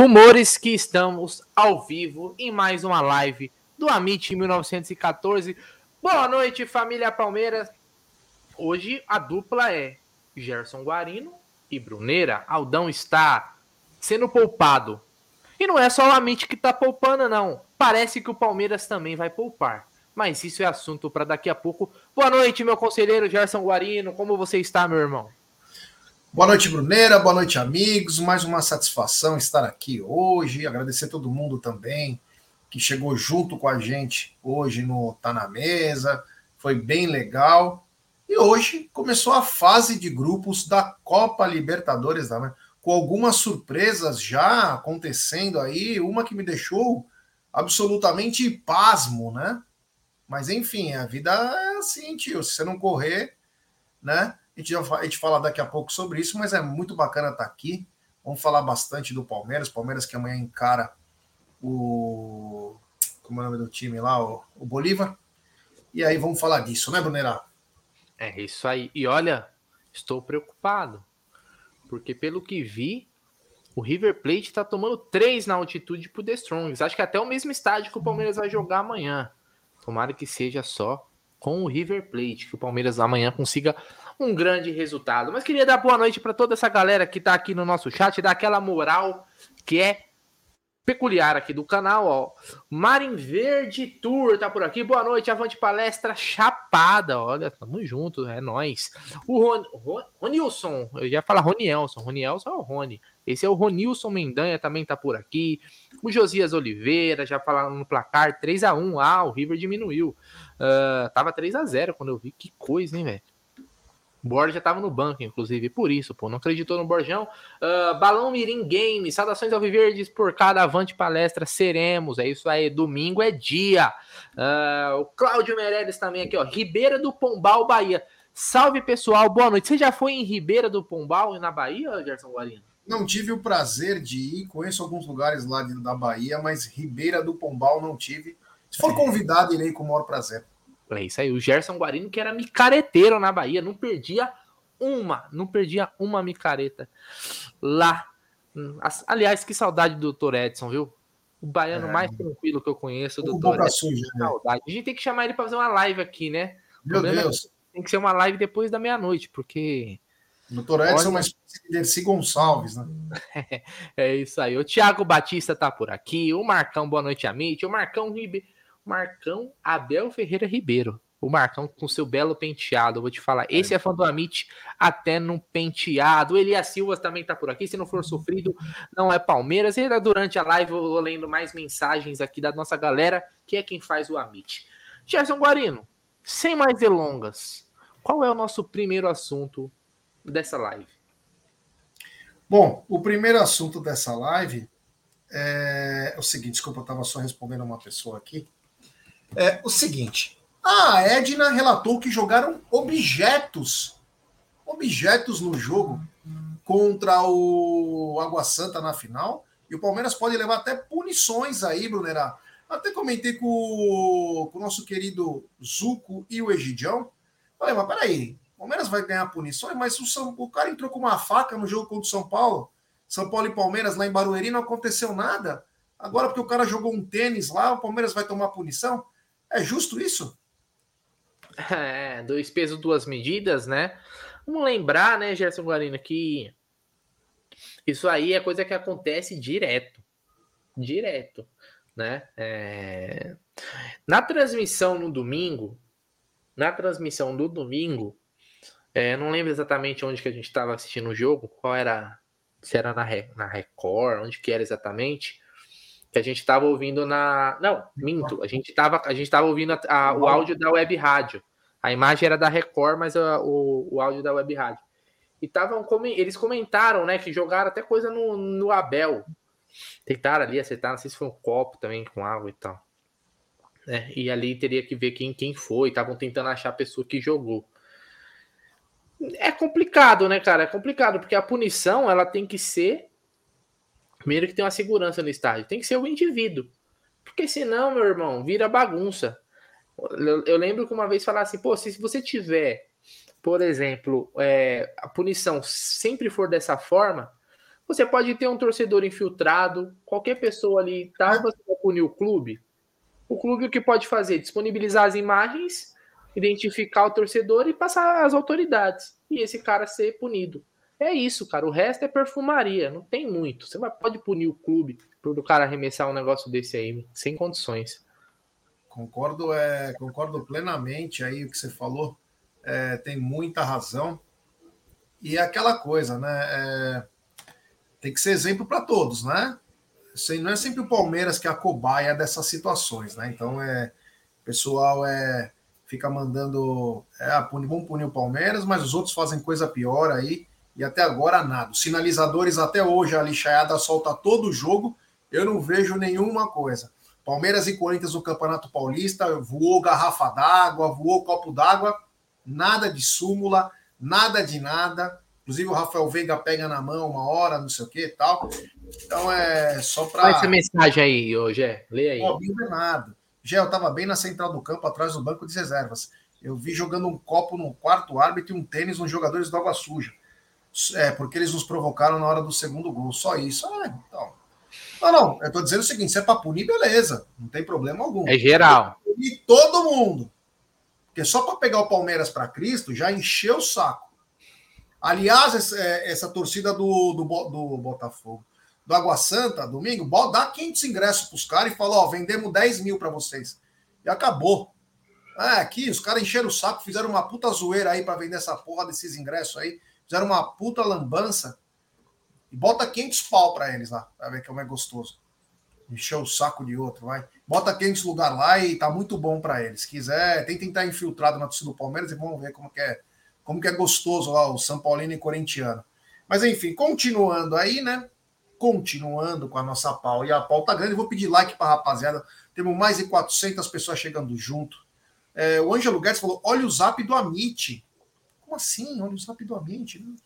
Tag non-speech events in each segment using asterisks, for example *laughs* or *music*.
Rumores que estamos ao vivo em mais uma live do Amit 1914. Boa noite, família Palmeiras. Hoje a dupla é Gerson Guarino e Bruneira. Aldão está sendo poupado. E não é só o Amit que está poupando, não. Parece que o Palmeiras também vai poupar. Mas isso é assunto para daqui a pouco. Boa noite, meu conselheiro Gerson Guarino. Como você está, meu irmão? Boa noite, Bruneira. Boa noite, amigos. Mais uma satisfação estar aqui hoje. Agradecer todo mundo também que chegou junto com a gente hoje no Tá na Mesa. Foi bem legal. E hoje começou a fase de grupos da Copa Libertadores, né? com algumas surpresas já acontecendo aí. Uma que me deixou absolutamente pasmo, né? Mas enfim, a vida é assim, tio. Se você não correr, né? A gente, a gente fala daqui a pouco sobre isso, mas é muito bacana estar aqui. Vamos falar bastante do Palmeiras. Palmeiras que amanhã encara o. Como é o nome do time lá? O, o Bolívar. E aí vamos falar disso, né, Brunerá? É isso aí. E olha, estou preocupado. Porque pelo que vi, o River Plate está tomando três na altitude pro The Strongs. Acho que até o mesmo estádio que o Palmeiras vai jogar amanhã. Tomara que seja só com o River Plate, que o Palmeiras amanhã consiga um grande resultado. Mas queria dar boa noite para toda essa galera que está aqui no nosso chat, dar aquela moral que é peculiar aqui do canal, ó. Marin Verde Tour tá por aqui. Boa noite, avante palestra chapada. Olha, tamo junto, é nós. O Ron, Ron, Ronilson, eu ia falar Ronielson. Ronielson é o Rony. Esse é o Ronilson Mendanha, também tá por aqui. O Josias Oliveira, já falando no placar 3 a 1 Ah, o River diminuiu. Uh, tava 3 a 0 quando eu vi. Que coisa, hein, velho? Borja estava no banco, inclusive, por isso, pô, não acreditou no Borjão. Uh, Balão Mirim Games, saudações ao Viverdes por cada avante palestra, seremos, é isso aí, domingo é dia. Uh, o Cláudio Meirelles também aqui, ó, Ribeira do Pombal, Bahia. Salve, pessoal, boa noite. Você já foi em Ribeira do Pombal, na Bahia, Gerson Guarino? Não tive o prazer de ir, conheço alguns lugares lá da Bahia, mas Ribeira do Pombal não tive. Se for convidado, irei com o maior prazer. É isso aí. O Gerson Guarino, que era micareteiro na Bahia, não perdia uma, não perdia uma micareta lá. Aliás, que saudade do Dr. Edson, viu? O baiano é. mais tranquilo que eu conheço, do Dr. Edson. Suja, né? saudade. A gente tem que chamar ele para fazer uma live aqui, né? Meu é Deus. tem que ser uma live depois da meia-noite, porque. O Dr. Edson é uma espécie de Dercy Gonçalves, né? *laughs* é isso aí. O Thiago Batista tá por aqui. O Marcão, boa noite, Amit. O Marcão Ribeiro. Marcão Abel Ferreira Ribeiro. O Marcão com seu belo penteado, eu vou te falar. Esse é fã do Amit até no penteado. O Elias Silva também tá por aqui. Se não for sofrido, não é Palmeiras. E durante a live eu vou lendo mais mensagens aqui da nossa galera, que é quem faz o Amit. Gerson Guarino, sem mais delongas, qual é o nosso primeiro assunto dessa live? Bom, o primeiro assunto dessa live é, o seguinte: desculpa, eu estava só respondendo uma pessoa aqui é o seguinte: a Edna relatou que jogaram objetos, objetos no jogo contra o Água Santa na final. E o Palmeiras pode levar até punições aí, Brunerá. Até comentei com o, com o nosso querido Zuco e o Egidião. Falei, mas peraí, o Palmeiras vai ganhar punições, mas o, São, o cara entrou com uma faca no jogo contra o São Paulo. São Paulo e Palmeiras lá em Barueri não aconteceu nada. Agora, porque o cara jogou um tênis lá, o Palmeiras vai tomar punição? É justo isso? É, dois pesos, duas medidas, né? Vamos lembrar, né, Gerson Guarino, que isso aí é coisa que acontece direto. Direto, né? É... Na transmissão no domingo, na transmissão do domingo, é, não lembro exatamente onde que a gente estava assistindo o jogo, qual era, se era na, na Record, onde que era exatamente, que a gente estava ouvindo na. Não, minto. A gente estava a gente tava ouvindo a, a, o áudio da web rádio. A imagem era da Record, mas a, o, o áudio da web rádio. E tavam, eles comentaram, né, que jogaram até coisa no, no Abel. Tentaram ali acertar, não sei se foi um copo também com água e tal. É, e ali teria que ver quem, quem foi. Estavam tentando achar a pessoa que jogou. É complicado, né, cara? É complicado, porque a punição ela tem que ser Primeiro que tem uma segurança no estádio. Tem que ser o indivíduo. Porque senão, meu irmão, vira bagunça. Eu, lembro que uma vez falar assim, pô, se você tiver, por exemplo, é, a punição sempre for dessa forma, Você pode ter um torcedor infiltrado, qualquer pessoa ali tá, você vai punir o clube. O clube o que pode fazer? Disponibilizar as imagens, identificar o torcedor e passar às autoridades. E esse cara ser punido. É isso, cara. O resto é perfumaria, não tem muito. Você pode punir o clube por o cara arremessar um negócio desse aí, sem condições. Concordo, é, concordo plenamente aí o que você falou. É, tem muita razão. E é aquela coisa, né? É, tem que ser exemplo para todos, né? Não é sempre o Palmeiras que é a cobaia dessas situações, né? Então é o pessoal é fica mandando é, punir, vamos punir o Palmeiras, mas os outros fazem coisa pior aí e até agora nada. Os sinalizadores até hoje a lixaiada solta todo o jogo, eu não vejo nenhuma coisa. Palmeiras e Corinthians no Campeonato Paulista, voou garrafa d'água, voou copo d'água, nada de súmula, nada de nada. Inclusive o Rafael Veiga pega na mão uma hora, não sei o que e tal. Então é só para. Qual essa mensagem aí, ô Gé? Lê aí. Robinho Bernardo. Gé, eu estava bem na central do campo, atrás do banco de reservas. Eu vi jogando um copo no quarto árbitro e um tênis nos jogadores do Água Suja. É, porque eles nos provocaram na hora do segundo gol. Só isso. Ah, então. Não, não. Eu estou dizendo o seguinte: se é para punir, beleza. Não tem problema algum. É geral. E todo mundo. Porque só para pegar o Palmeiras para Cristo já encheu o saco. Aliás, essa, é, essa torcida do, do, do, Botafogo, do Água Santa, domingo, dá 500 ingressos para os caras e fala: Ó, vendemos 10 mil para vocês. E acabou. É, aqui os caras encheram o saco, fizeram uma puta zoeira aí para vender essa porra desses ingressos aí. Fizeram uma puta lambança. E bota 500 pau para eles lá, para ver como é gostoso. Encheu o saco de outro, vai. Bota 500 lugar lá e tá muito bom para eles. Se quiser, tem que estar infiltrado na torcida do Palmeiras e vamos ver como que é, como que é gostoso lá o São Paulino e corintiano. Mas enfim, continuando aí, né? Continuando com a nossa pau e a pauta grande, vou pedir like para rapaziada. Temos mais de 400 pessoas chegando junto. É, o Ângelo Guedes falou: olha o zap do Amit. Como assim? O Amit. Né?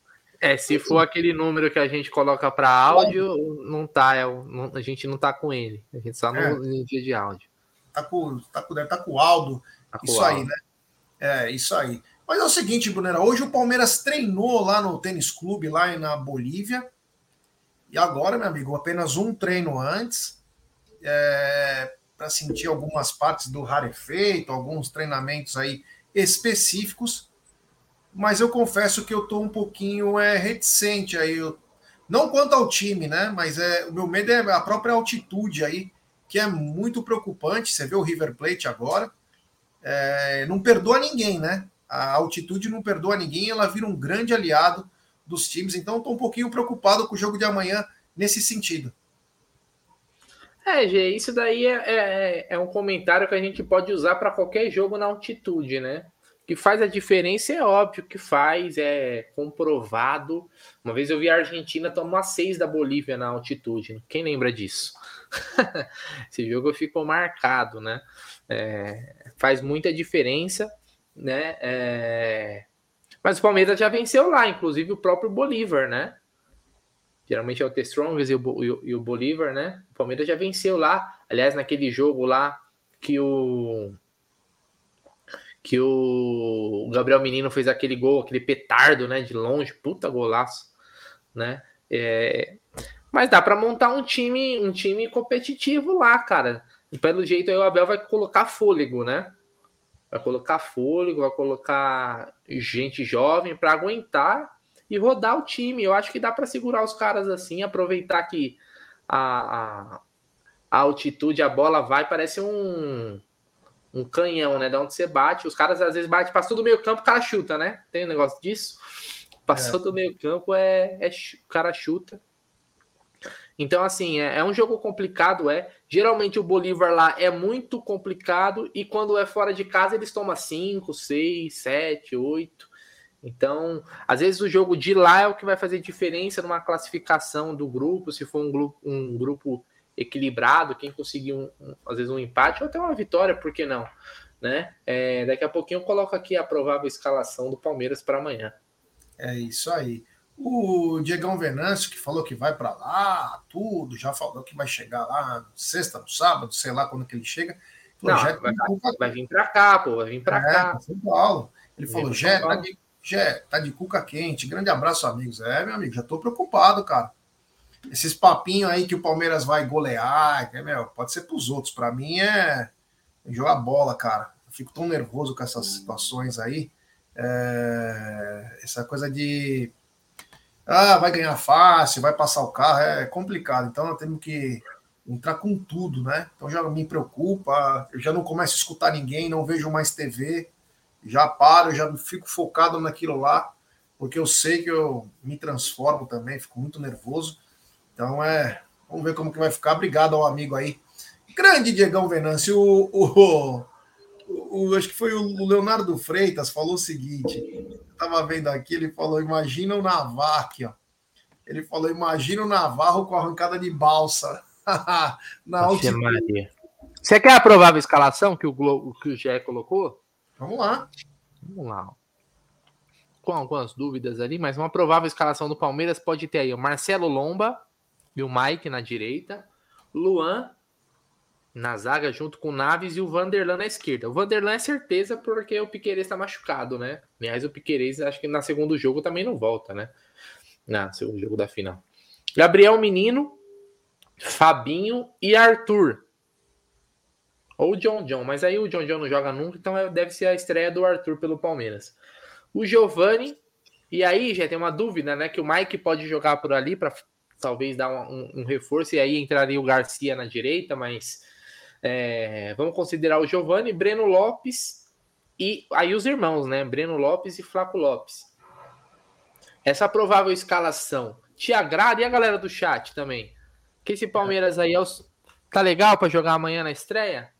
É, se for aquele número que a gente coloca para áudio, não tá, é, não, a gente não tá com ele. A gente só no é. dia de áudio. Tá com, tá com, deve tá com o Aldo. Tá com isso Aldo. aí, né? É, isso aí. Mas é o seguinte, Brunera, hoje o Palmeiras treinou lá no tênis clube, lá na Bolívia. E agora, meu amigo, apenas um treino antes, é, para sentir algumas partes do rarefeito, alguns treinamentos aí específicos mas eu confesso que eu estou um pouquinho é, reticente aí. Eu, não quanto ao time, né? Mas é, o meu medo é a própria altitude aí, que é muito preocupante. Você vê o River Plate agora, é, não perdoa ninguém, né? A altitude não perdoa ninguém, ela vira um grande aliado dos times. Então, estou um pouquinho preocupado com o jogo de amanhã nesse sentido. É, Gê, isso daí é, é, é um comentário que a gente pode usar para qualquer jogo na altitude, né? Que faz a diferença é óbvio que faz, é comprovado. Uma vez eu vi a Argentina tomar seis da Bolívia na altitude. Quem lembra disso? *laughs* Esse jogo ficou marcado, né? É, faz muita diferença, né? É... Mas o Palmeiras já venceu lá, inclusive o próprio Bolívar, né? Geralmente é o The Strongest e o, e o Bolívar, né? O Palmeiras já venceu lá. Aliás, naquele jogo lá que o que o Gabriel Menino fez aquele gol, aquele petardo, né, de longe, puta golaço, né? É... Mas dá para montar um time, um time competitivo lá, cara. E pelo jeito aí o Abel vai colocar fôlego, né? Vai colocar fôlego, vai colocar gente jovem para aguentar e rodar o time. Eu acho que dá para segurar os caras assim, aproveitar que a, a, a altitude, a bola vai, parece um um canhão, né? Da onde você bate, os caras às vezes batem, passou do meio campo, o cara chuta, né? Tem um negócio disso. Passou é. *laughs* do meio campo, é, é, o cara chuta. Então, assim, é, é, um jogo complicado, é. Geralmente o Bolívar lá é muito complicado e quando é fora de casa eles tomam 5, 6, 7, 8. Então, às vezes o jogo de lá é o que vai fazer diferença numa classificação do grupo, se for um grupo, um grupo equilibrado, quem conseguir um, um, às vezes um empate ou até uma vitória, por que não? Né? É, daqui a pouquinho eu coloco aqui a provável escalação do Palmeiras para amanhã. É isso aí. O Diegão Venâncio, que falou que vai para lá, tudo, já falou que vai chegar lá sexta, no sábado, sei lá quando que ele chega. Falou, não, vai, vai, vir para cá, pô, vai vir para é, cá. São Paulo. Ele falou, Jé, tá de, Jé, tá de cuca quente. Grande abraço, amigos. É, meu amigo, já tô preocupado, cara. Esses papinhos aí que o Palmeiras vai golear, é, meu, pode ser para os outros. Para mim é jogar bola, cara. Eu fico tão nervoso com essas situações aí. É, essa coisa de ah, vai ganhar fácil, vai passar o carro, é complicado. Então nós temos que entrar com tudo, né? Então já me preocupa, eu já não começo a escutar ninguém, não vejo mais TV, já paro, já fico focado naquilo lá, porque eu sei que eu me transformo também, fico muito nervoso. Então é, vamos ver como que vai ficar. Obrigado ao amigo aí. Grande Diegão Venâncio, o, o, o, o acho que foi o Leonardo Freitas falou o seguinte, eu tava vendo aqui, ele falou, imagina o Navarro aqui, ó. Ele falou, imagina o Navarro com arrancada de balsa. *laughs* Na Maria. Você quer a provável escalação que o, Globo, que o Gé colocou? Vamos lá. Vamos lá. Com algumas dúvidas ali, mas uma provável escalação do Palmeiras pode ter aí o Marcelo Lomba e o Mike na direita, Luan na zaga junto com o Naves e o Vanderlan na esquerda. O Vanderlan é certeza porque o Piqueires está machucado, né? Aliás, o Piqueires acho que na segundo jogo também não volta, né? Na segundo jogo da final. Gabriel Menino, Fabinho e Arthur. Ou John John, mas aí o John John não joga nunca, então é, deve ser a estreia do Arthur pelo Palmeiras. O Giovani, e aí já tem uma dúvida, né? Que o Mike pode jogar por ali para talvez dar um, um, reforço, e aí entraria o Garcia na direita, mas é, vamos considerar o Giovani, Breno Lopes e aí os irmãos, né? Breno Lopes e Flaco Lopes. Essa provável escalação te agrada e a galera do chat também? Que esse Palmeiras aí é os... tá legal para jogar amanhã na estreia?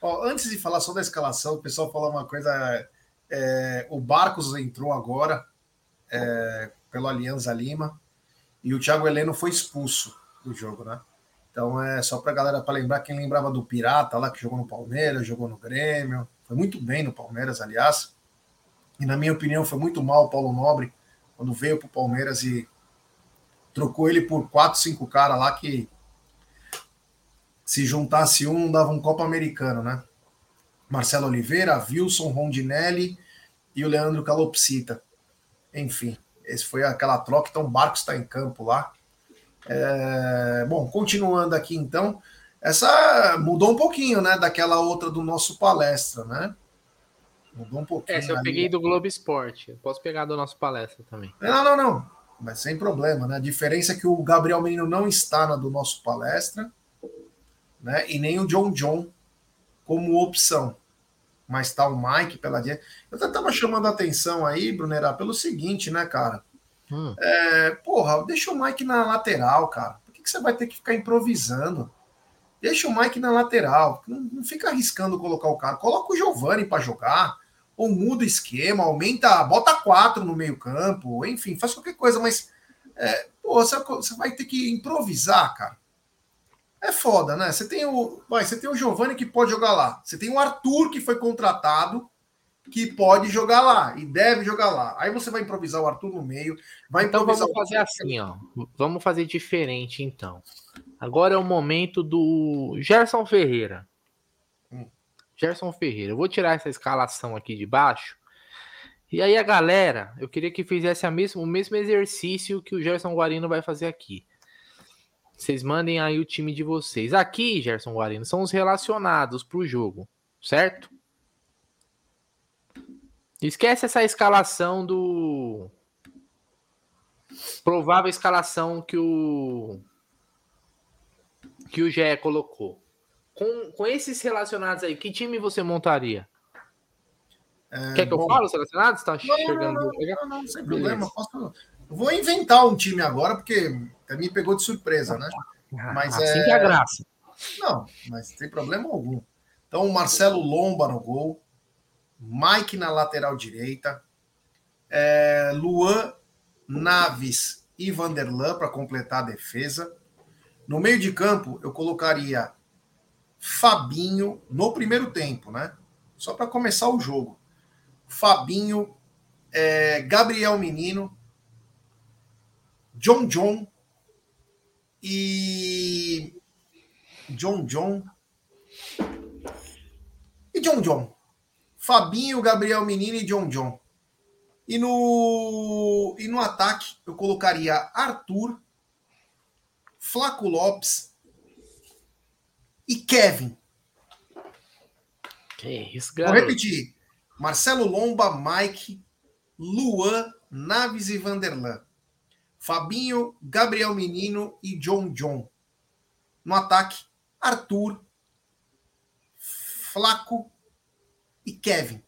Ó, antes de falar só da escalação, o pessoal falou uma coisa. É, o Barcos entrou agora é, pelo Alianza Lima e o Thiago Heleno foi expulso do jogo, né? Então é só para galera para lembrar quem lembrava do Pirata lá que jogou no Palmeiras, jogou no Grêmio, foi muito bem no Palmeiras, aliás. E na minha opinião foi muito mal o Paulo Nobre quando veio para o Palmeiras e trocou ele por quatro, cinco caras lá que se juntasse um, dava um Copa Americano, né? Marcelo Oliveira, Wilson Rondinelli e o Leandro Calopsita. Enfim, esse foi aquela troca, então o Barcos está em campo lá. É, bom, continuando aqui então, essa mudou um pouquinho, né, daquela outra do nosso palestra, né? Mudou um pouquinho. Essa eu peguei do Globo Esporte. Posso pegar do nosso palestra também. Não, não, não mas sem problema, né? A diferença é que o Gabriel Menino não está na do nosso palestra, né? E nem o John John como opção. Mas está o Mike pela direita. Eu até estava chamando a atenção aí, Brunerá, pelo seguinte, né, cara? Hum. É, porra, deixa o Mike na lateral, cara. Por que, que você vai ter que ficar improvisando? Deixa o Mike na lateral. Não, não fica arriscando colocar o cara. Coloca o Giovani para jogar ou muda o esquema, aumenta, bota quatro no meio-campo, enfim, faz qualquer coisa, mas é, pô, você, você, vai ter que improvisar, cara. É foda, né? Você tem o. Vai, você tem o Giovanni que pode jogar lá. Você tem o Arthur que foi contratado, que pode jogar lá e deve jogar lá. Aí você vai improvisar o Arthur no meio. Vai então vamos fazer assim, ó. Vamos fazer diferente, então. Agora é o momento do Gerson Ferreira. Gerson Ferreira. Eu vou tirar essa escalação aqui de baixo. E aí a galera, eu queria que fizesse a mesmo, o mesmo exercício que o Gerson Guarino vai fazer aqui. Vocês mandem aí o time de vocês. Aqui, Gerson Guarino, são os relacionados para o jogo, certo? Esquece essa escalação do. Provável escalação que o. Que o Gé colocou com, com esses relacionados aí, que time você montaria? É, Quer que bom, eu fale os relacionados? Tá não, chegando. Não, não, não, sem problema. Posso... vou inventar um time agora, porque me pegou de surpresa, né? Ah, mas assim é... que é a graça. Não, mas sem problema algum. Então, Marcelo Lomba no gol, Mike na lateral direita, é, Luan Naves e Vanderlan para completar a defesa. No meio de campo, eu colocaria Fabinho no primeiro tempo, né? Só para começar o jogo. Fabinho, é, Gabriel Menino, John John e John John e John John. Fabinho, Gabriel Menino e John John. E no, e no ataque eu colocaria Arthur, Flaco Lopes e Kevin. Que isso, Vou repetir. Marcelo Lomba, Mike, Luan, Naves e Vanderlan. Fabinho, Gabriel Menino e John John. No ataque, Arthur, Flaco e Kevin.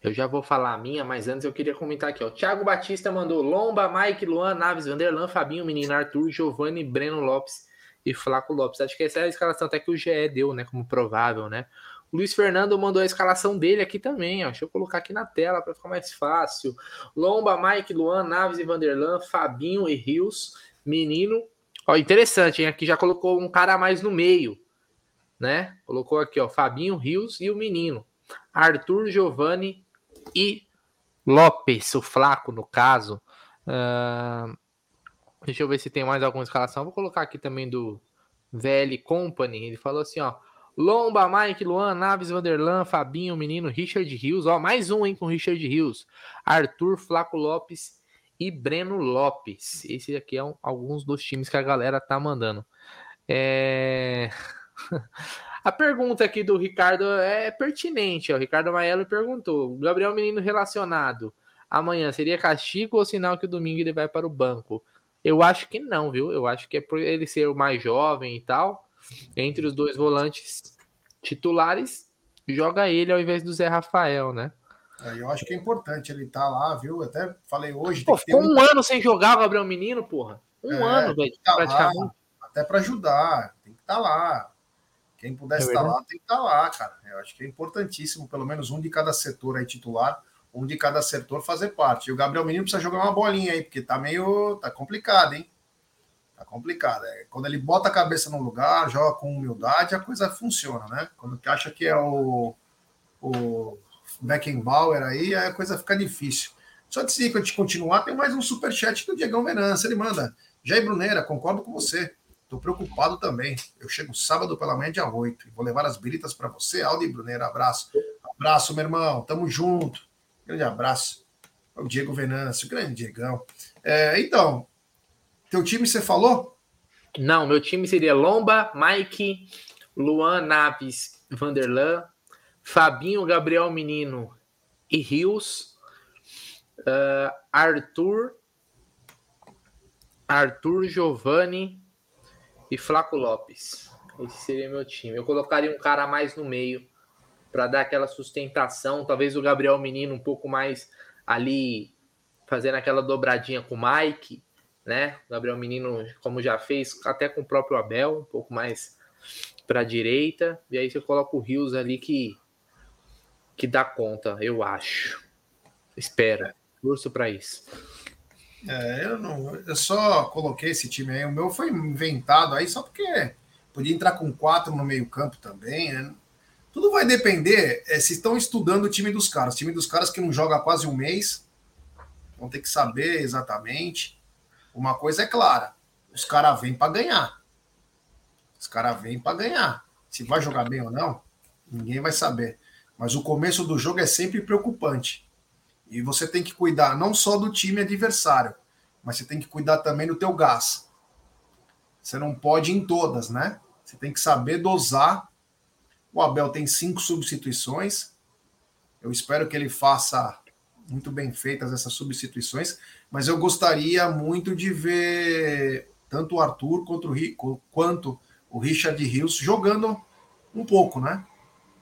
Eu já vou falar a minha, mas antes eu queria comentar aqui. Ó. Thiago Batista mandou Lomba, Mike, Luan, Naves, Vanderlan, Fabinho, Menino, Arthur, Giovanni, Breno Lopes e Flaco Lopes. Acho que essa é a escalação até que o GE deu, né? Como provável, né? Luiz Fernando mandou a escalação dele aqui também, ó. Deixa eu colocar aqui na tela para ficar mais fácil. Lomba, Mike, Luan, Naves e Vanderlan, Fabinho e Rios, Menino. Ó, interessante, hein? Aqui já colocou um cara a mais no meio, né? Colocou aqui, ó, Fabinho, Rios e o Menino. Arthur, Giovanni, e Lopes, o Flaco, no caso. Uh, deixa eu ver se tem mais alguma escalação. Vou colocar aqui também do VL Company. Ele falou assim, ó. Lomba, Mike, Luan, Naves, Vanderlan, Fabinho, Menino, Richard Rios. Ó, mais um, hein, com Richard Rios. Arthur, Flaco Lopes e Breno Lopes. Esse aqui é um, alguns dos times que a galera tá mandando. É... *laughs* A pergunta aqui do Ricardo é pertinente. Ó. O Ricardo Maelo perguntou: Gabriel Menino relacionado amanhã seria castigo ou sinal que o domingo ele vai para o banco? Eu acho que não, viu? Eu acho que é por ele ser o mais jovem e tal. Entre os dois volantes titulares, joga ele ao invés do Zé Rafael, né? É, eu acho que é importante ele estar tá lá, viu? Até falei hoje. Pô, ficou um ano sem jogar o Gabriel Menino, porra. Um é, ano, velho, tá praticamente. Lá, até para ajudar, tem que estar tá lá. Quem puder é estar lá, tem que estar lá, cara. Eu acho que é importantíssimo, pelo menos um de cada setor aí titular, um de cada setor fazer parte. E o Gabriel Menino precisa jogar uma bolinha aí, porque tá meio. tá complicado, hein? Tá complicado. É, quando ele bota a cabeça no lugar, joga com humildade, a coisa funciona, né? Quando acha que é o, o Beckenbauer aí, a coisa fica difícil. Só antes de gente continuar, tem mais um superchat do Diegão Venâncio. Ele manda. Jair Bruneira, concordo com você. Estou preocupado também. Eu chego sábado pela manhã, dia 8. Vou levar as biritas para você, Aldi Bruneiro. Abraço. Abraço, meu irmão. Tamo junto. Grande abraço. É o Diego Venâncio, grande Diegão. É, então, teu time você falou? Não, meu time seria Lomba, Mike, Luan Naves, Vanderlan, Fabinho, Gabriel Menino e Rios, uh, Arthur, Arthur Giovanni, e Flaco Lopes. Esse seria meu time. Eu colocaria um cara mais no meio para dar aquela sustentação. Talvez o Gabriel Menino um pouco mais ali fazendo aquela dobradinha com o Mike, né? Gabriel Menino, como já fez, até com o próprio Abel, um pouco mais para a direita. E aí você coloca o Rios ali que que dá conta, eu acho. Espera, curso para isso. É, eu não. Eu só coloquei esse time aí. O meu foi inventado aí só porque podia entrar com quatro no meio-campo também, né? Tudo vai depender é, se estão estudando o time dos caras. O time dos caras que não joga há quase um mês vão ter que saber exatamente. Uma coisa é clara: os caras vêm para ganhar. Os caras vêm para ganhar. Se vai jogar bem ou não, ninguém vai saber. Mas o começo do jogo é sempre preocupante. E você tem que cuidar não só do time adversário, mas você tem que cuidar também do teu gás. Você não pode ir em todas, né? Você tem que saber dosar. O Abel tem cinco substituições. Eu espero que ele faça muito bem feitas essas substituições, mas eu gostaria muito de ver tanto o Arthur quanto o, quanto o Richard Rios jogando um pouco, né?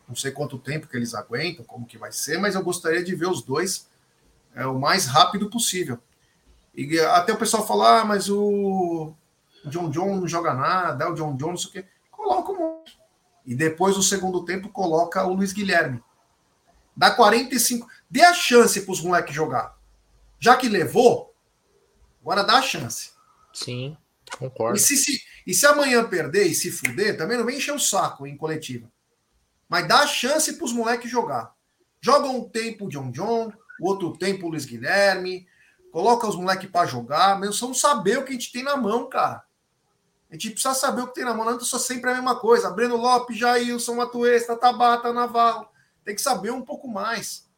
Não sei quanto tempo que eles aguentam, como que vai ser, mas eu gostaria de ver os dois é, o mais rápido possível. E até o pessoal falar, ah, mas o John John não joga nada, é o John John, não sei o quê. Coloca um. E depois, no segundo tempo, coloca o Luiz Guilherme. Dá 45. Dê a chance para os moleques jogar. Já que levou, agora dá a chance. Sim, concordo. E se, se, e se amanhã perder e se fuder, também não vem encher o saco em coletiva. Mas dá a chance para os moleques jogar. Joga um tempo John John, o outro tempo o Luiz Guilherme, coloca os moleques para jogar, mas vamos saber o que a gente tem na mão, cara. A gente precisa saber o que tem na mão, não é só sempre a mesma coisa. Breno Lopes, Jailson, Matuesta, Tabata, Navarro. Tem que saber um pouco mais.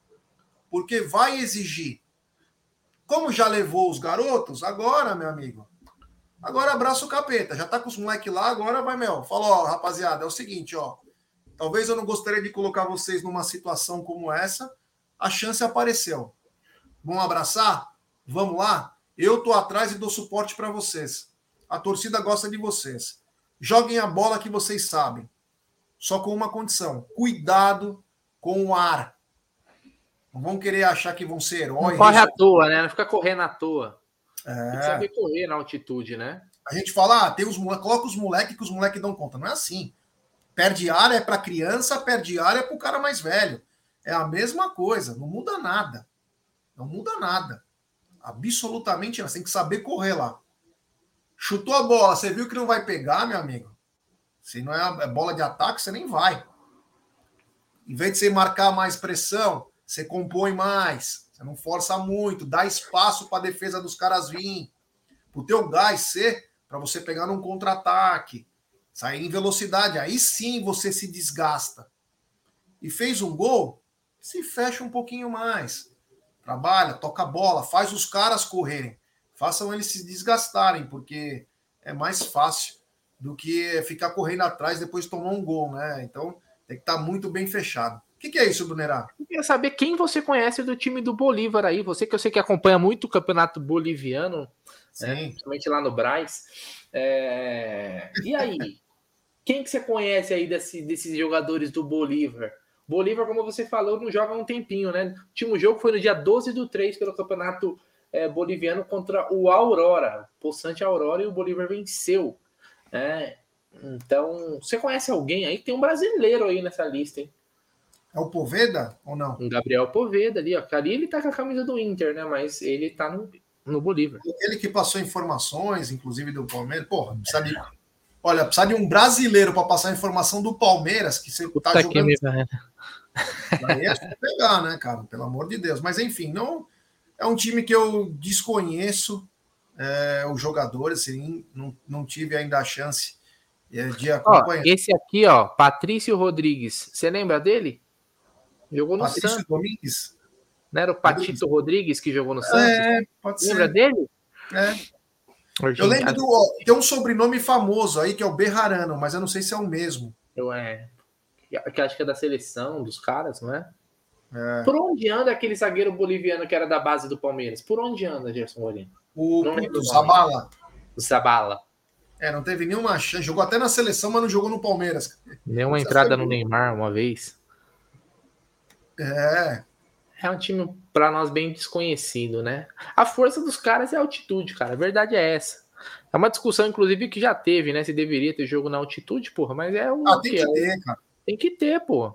Porque vai exigir. Como já levou os garotos, agora, meu amigo, Agora abraça o capeta. Já tá com os moleques lá, agora vai, meu. Falou, ó, rapaziada, é o seguinte, ó. Talvez eu não gostaria de colocar vocês numa situação como essa. A chance apareceu. Vamos abraçar? Vamos lá? Eu tô atrás e dou suporte para vocês. A torcida gosta de vocês. Joguem a bola que vocês sabem. Só com uma condição: cuidado com o ar. Não vão querer achar que vão ser heróis. Não corre à toa, né? Não fica correndo à toa. É. Tem que saber correr na altitude, né? A gente fala, ah, tem os moleques, coloca os moleques que os moleques dão conta. Não é assim. Perde área é para criança, perde área é para o cara mais velho. É a mesma coisa, não muda nada. Não muda nada. Absolutamente nada. Você tem que saber correr lá. Chutou a bola, você viu que não vai pegar, meu amigo? Se não é, é bola de ataque, você nem vai. Em vez de você marcar mais pressão, você compõe mais. Você não força muito, dá espaço para a defesa dos caras vir. Para o teu gás ser para você pegar num contra-ataque, sair em velocidade. Aí sim você se desgasta. E fez um gol, se fecha um pouquinho mais. Trabalha, toca a bola, faz os caras correrem. Façam eles se desgastarem, porque é mais fácil do que ficar correndo atrás depois de tomar um gol, né? Então tem que estar tá muito bem fechado que, que é isso, Brunerá? Eu queria saber quem você conhece do time do Bolívar aí. Você que eu sei que acompanha muito o campeonato boliviano, né, principalmente lá no Braz. É... E aí? *laughs* quem que você conhece aí desse, desses jogadores do Bolívar? Bolívar, como você falou, não joga há um tempinho, né? O último jogo foi no dia 12 do 3 pelo campeonato é, boliviano contra o Aurora, Poçante Aurora, e o Bolívar venceu. Né? Então, você conhece alguém aí? Tem um brasileiro aí nessa lista, hein? É o Poveda ou não? Um Gabriel Poveda ali, ó. Ali ele tá com a camisa do Inter, né? Mas ele tá no, no Bolívar. Ele que passou informações, inclusive do Palmeiras. Porra, precisa de. Olha, precisa de um brasileiro para passar informação do Palmeiras, que você Puta tá jogando. Me Aí é pegar, né, cara? Pelo amor de Deus. Mas enfim, não é um time que eu desconheço é, os jogadores, assim, não, não tive ainda a chance é, de acompanhar. Ó, esse aqui, ó, Patrício Rodrigues, você lembra dele? Jogou no Patrício Santos. Domingues. Não era o Patito Rodrigues que jogou no é, Santos? É, pode Lembra ser. dele? É. Eu lembro do. Ó, tem um sobrenome famoso aí que é o Berrarano, mas eu não sei se é o mesmo. Eu é. Que acho que é da seleção dos caras, não é? é? Por onde anda aquele zagueiro boliviano que era da base do Palmeiras? Por onde anda, Gerson Molina? O, o Zabala. O Zabala. É, não teve nenhuma chance. Jogou até na seleção, mas não jogou no Palmeiras. Deu uma entrada no Neymar uma vez. É. É um time para nós bem desconhecido, né? A força dos caras é a altitude, cara. A verdade é essa. É uma discussão, inclusive, que já teve, né? Se deveria ter jogo na altitude, porra, mas é o. Ah, tem que, que é. ter, cara. Tem que ter, pô.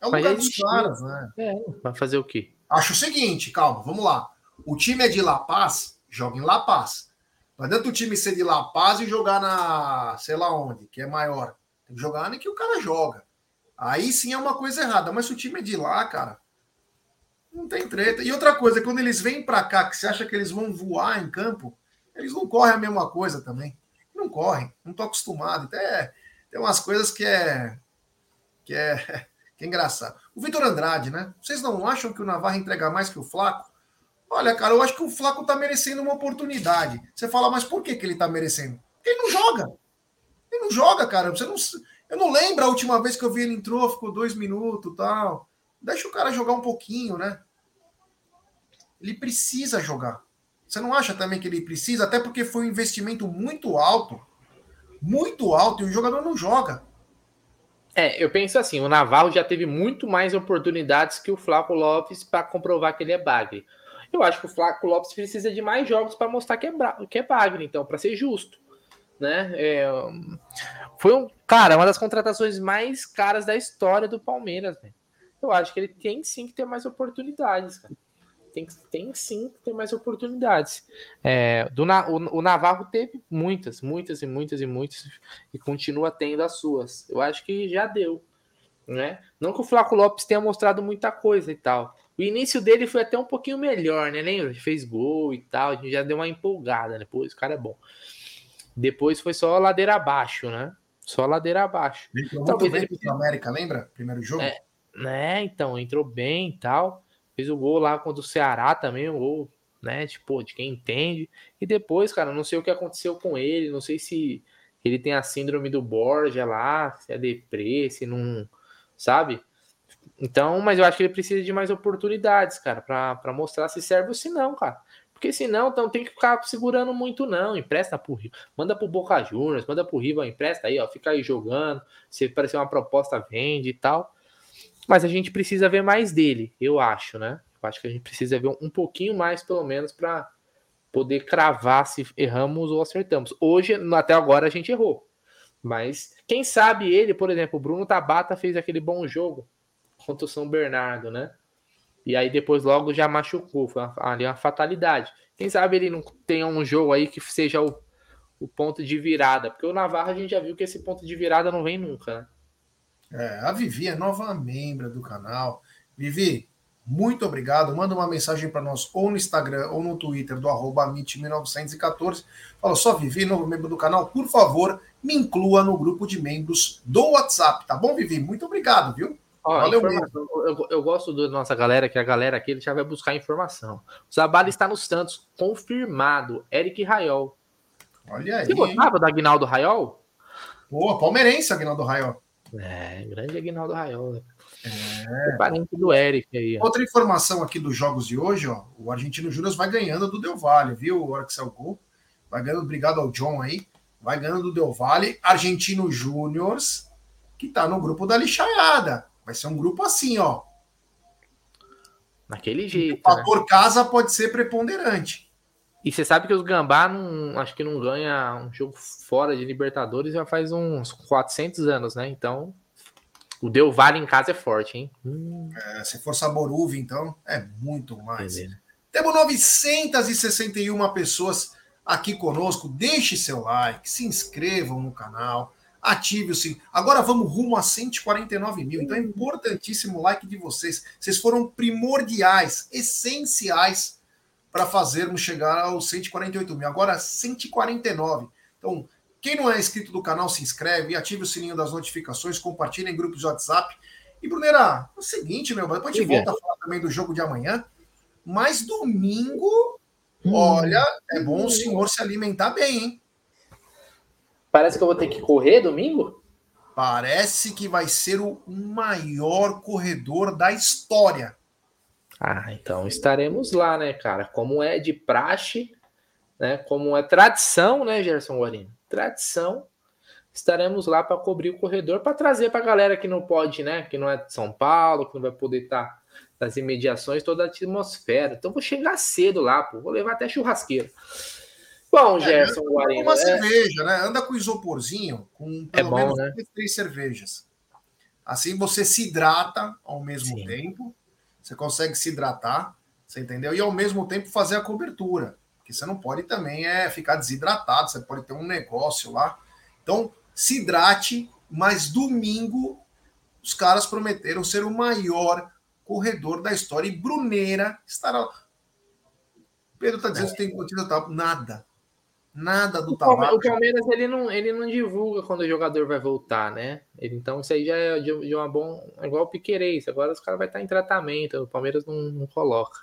É o mas lugar dos caras, né? É, vai fazer o quê? Acho o seguinte, calma, vamos lá. O time é de La Paz, joga em La Paz. Não adianta o time ser de La Paz e jogar na, sei lá onde, que é maior. Tem que jogar nem que o cara joga. Aí sim é uma coisa errada. Mas se o time é de lá, cara, não tem treta. E outra coisa, quando eles vêm para cá, que você acha que eles vão voar em campo, eles não correm a mesma coisa também. Não correm, não tô acostumado. Até tem umas coisas que é que é, *laughs* que é engraçado. O Vitor Andrade, né? Vocês não acham que o Navarro entrega mais que o Flaco? Olha, cara, eu acho que o Flaco tá merecendo uma oportunidade. Você fala, mas por que, que ele tá merecendo? Porque ele não joga. Ele não joga, cara. Você não eu não lembro a última vez que eu vi ele entrou, ficou dois minutos tal. Deixa o cara jogar um pouquinho, né? Ele precisa jogar. Você não acha também que ele precisa? Até porque foi um investimento muito alto. Muito alto e o jogador não joga. É, eu penso assim, o Navarro já teve muito mais oportunidades que o Flaco Lopes para comprovar que ele é bagre. Eu acho que o Flaco Lopes precisa de mais jogos para mostrar que é, que é bagre, então, para ser justo né? É, foi um, cara, uma das contratações mais caras da história do Palmeiras, né? Eu acho que ele tem sim que ter mais oportunidades, cara. Tem, tem sim que ter mais oportunidades. É, do, o, o Navarro teve muitas, muitas e muitas e muitas, e continua tendo as suas. Eu acho que já deu. Né? Não que o Flaco Lopes tenha mostrado muita coisa e tal. O início dele foi até um pouquinho melhor, né? Lembra? Fez gol e tal, a gente já deu uma empolgada, né? Pô, esse cara é bom. Depois foi só ladeira abaixo, né? Só ladeira abaixo. Ele entrou muito bem ele... América, lembra? Primeiro jogo. É, né? Então, entrou bem e tal. Fez o gol lá contra o Ceará também, um gol né? Tipo, de quem entende. E depois, cara, não sei o que aconteceu com ele, não sei se ele tem a síndrome do Borja lá, se é deprê, se não. Sabe? Então, mas eu acho que ele precisa de mais oportunidades, cara, para mostrar se serve ou se não, cara. Porque senão, então tem que ficar segurando muito, não. Empresta pro Rio. Manda pro Boca Juniors, manda pro Riva, empresta aí, ó. Fica aí jogando. Se parecer uma proposta, vende e tal. Mas a gente precisa ver mais dele, eu acho, né? Eu acho que a gente precisa ver um pouquinho mais, pelo menos, para poder cravar se erramos ou acertamos. Hoje, até agora, a gente errou. Mas quem sabe ele, por exemplo, o Bruno Tabata fez aquele bom jogo contra o São Bernardo, né? E aí depois logo já machucou. Foi uma, ali uma fatalidade. Quem sabe ele não tenha um jogo aí que seja o, o ponto de virada. Porque o Navarro a gente já viu que esse ponto de virada não vem nunca, né? É, a Vivi é nova membra do canal. Vivi, muito obrigado. Manda uma mensagem para nós ou no Instagram ou no Twitter do arroba 1914 Fala só, Vivi, novo membro do canal, por favor, me inclua no grupo de membros do WhatsApp, tá bom, Vivi? Muito obrigado, viu? Ó, Valeu mesmo. Eu, eu, gosto da nossa galera, que a galera aqui ele já vai buscar informação. O Zabala está no Santos, confirmado. Eric Raiol. Olha aí. Você gostava do Agnaldo Raiol? Boa, palmeirense Agnaldo Raiol. É, grande Agnaldo Raiol. Né? É. parente do Eric aí. Ó. Outra informação aqui dos jogos de hoje, ó. O Argentino Júnior vai ganhando do Del Valle, viu? O Axel Gol. Vai ganhando, obrigado ao John aí. Vai ganhando do Del Valle. Argentino Júnior, que tá no grupo da lixaiada. Vai ser um grupo assim, ó. Naquele jeito. O fator né? casa pode ser preponderante. E você sabe que os Gambá não, acho que não ganha um jogo fora de Libertadores já faz uns 400 anos, né? Então, o Del Valle em casa é forte, hein? Hum. É, se for Saboruve, então, é muito mais. Beleza. Temos 961 pessoas aqui conosco. Deixe seu like, se inscrevam no canal ative o sininho. Agora vamos rumo a 149 mil. Então é importantíssimo o like de vocês. Vocês foram primordiais, essenciais para fazermos chegar aos 148 mil. Agora 149. Então, quem não é inscrito do canal, se inscreve, ative o sininho das notificações, compartilhe em grupos de WhatsApp. E, Brunera, é o seguinte, meu, depois a gente volta a falar também do jogo de amanhã. Mas domingo, hum. olha, é bom o senhor se alimentar bem, hein? Parece que eu vou ter que correr domingo? Parece que vai ser o maior corredor da história. Ah, então estaremos lá, né, cara? Como é de praxe, né? Como é tradição, né, Gerson Guarino? Tradição. Estaremos lá para cobrir o corredor, para trazer para a galera que não pode, né? Que não é de São Paulo, que não vai poder estar tá nas imediações, toda a atmosfera. Então vou chegar cedo lá, pô. Vou levar até churrasqueiro. Bom, é, Gerson é, Guarino. Uma é... cerveja, né? Anda com isoporzinho, com pelo é bom, menos né? três cervejas. Assim você se hidrata ao mesmo Sim. tempo. Você consegue se hidratar, você entendeu? E ao mesmo tempo fazer a cobertura. Porque você não pode também é ficar desidratado, você pode ter um negócio lá. Então, se hidrate, mas domingo os caras prometeram ser o maior corredor da história. E Bruneira estará. Pedro está dizendo que tem notícia tal. Nada. Nada do Tabata. O Palmeiras ele não, ele não divulga quando o jogador vai voltar, né? Ele, então isso aí já é de, de uma bom. É igual o Piquerez. Agora os caras vai estar em tratamento. O Palmeiras não, não coloca.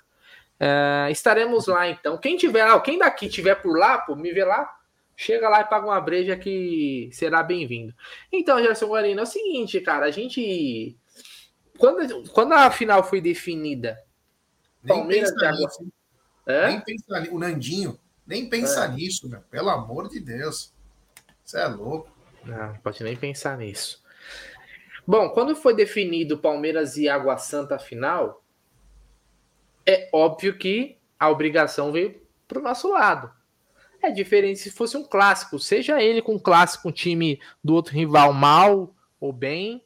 É, estaremos lá então. Quem tiver lá, quem daqui tiver por lá, pô, me vê lá. Chega lá e paga uma breja que será bem-vindo. Então, Gerson Guarino, é o seguinte, cara, a gente. Quando, quando a final foi definida, Nem Palmeiras. Pensa é? Nem pensa O Nandinho nem pensar é. nisso, meu. Pelo amor de Deus. Você é louco. Não, pode nem pensar nisso. Bom, quando foi definido Palmeiras e Água Santa final, é óbvio que a obrigação veio para o nosso lado. É diferente se fosse um clássico, seja ele com um clássico, um time do outro rival mal ou bem,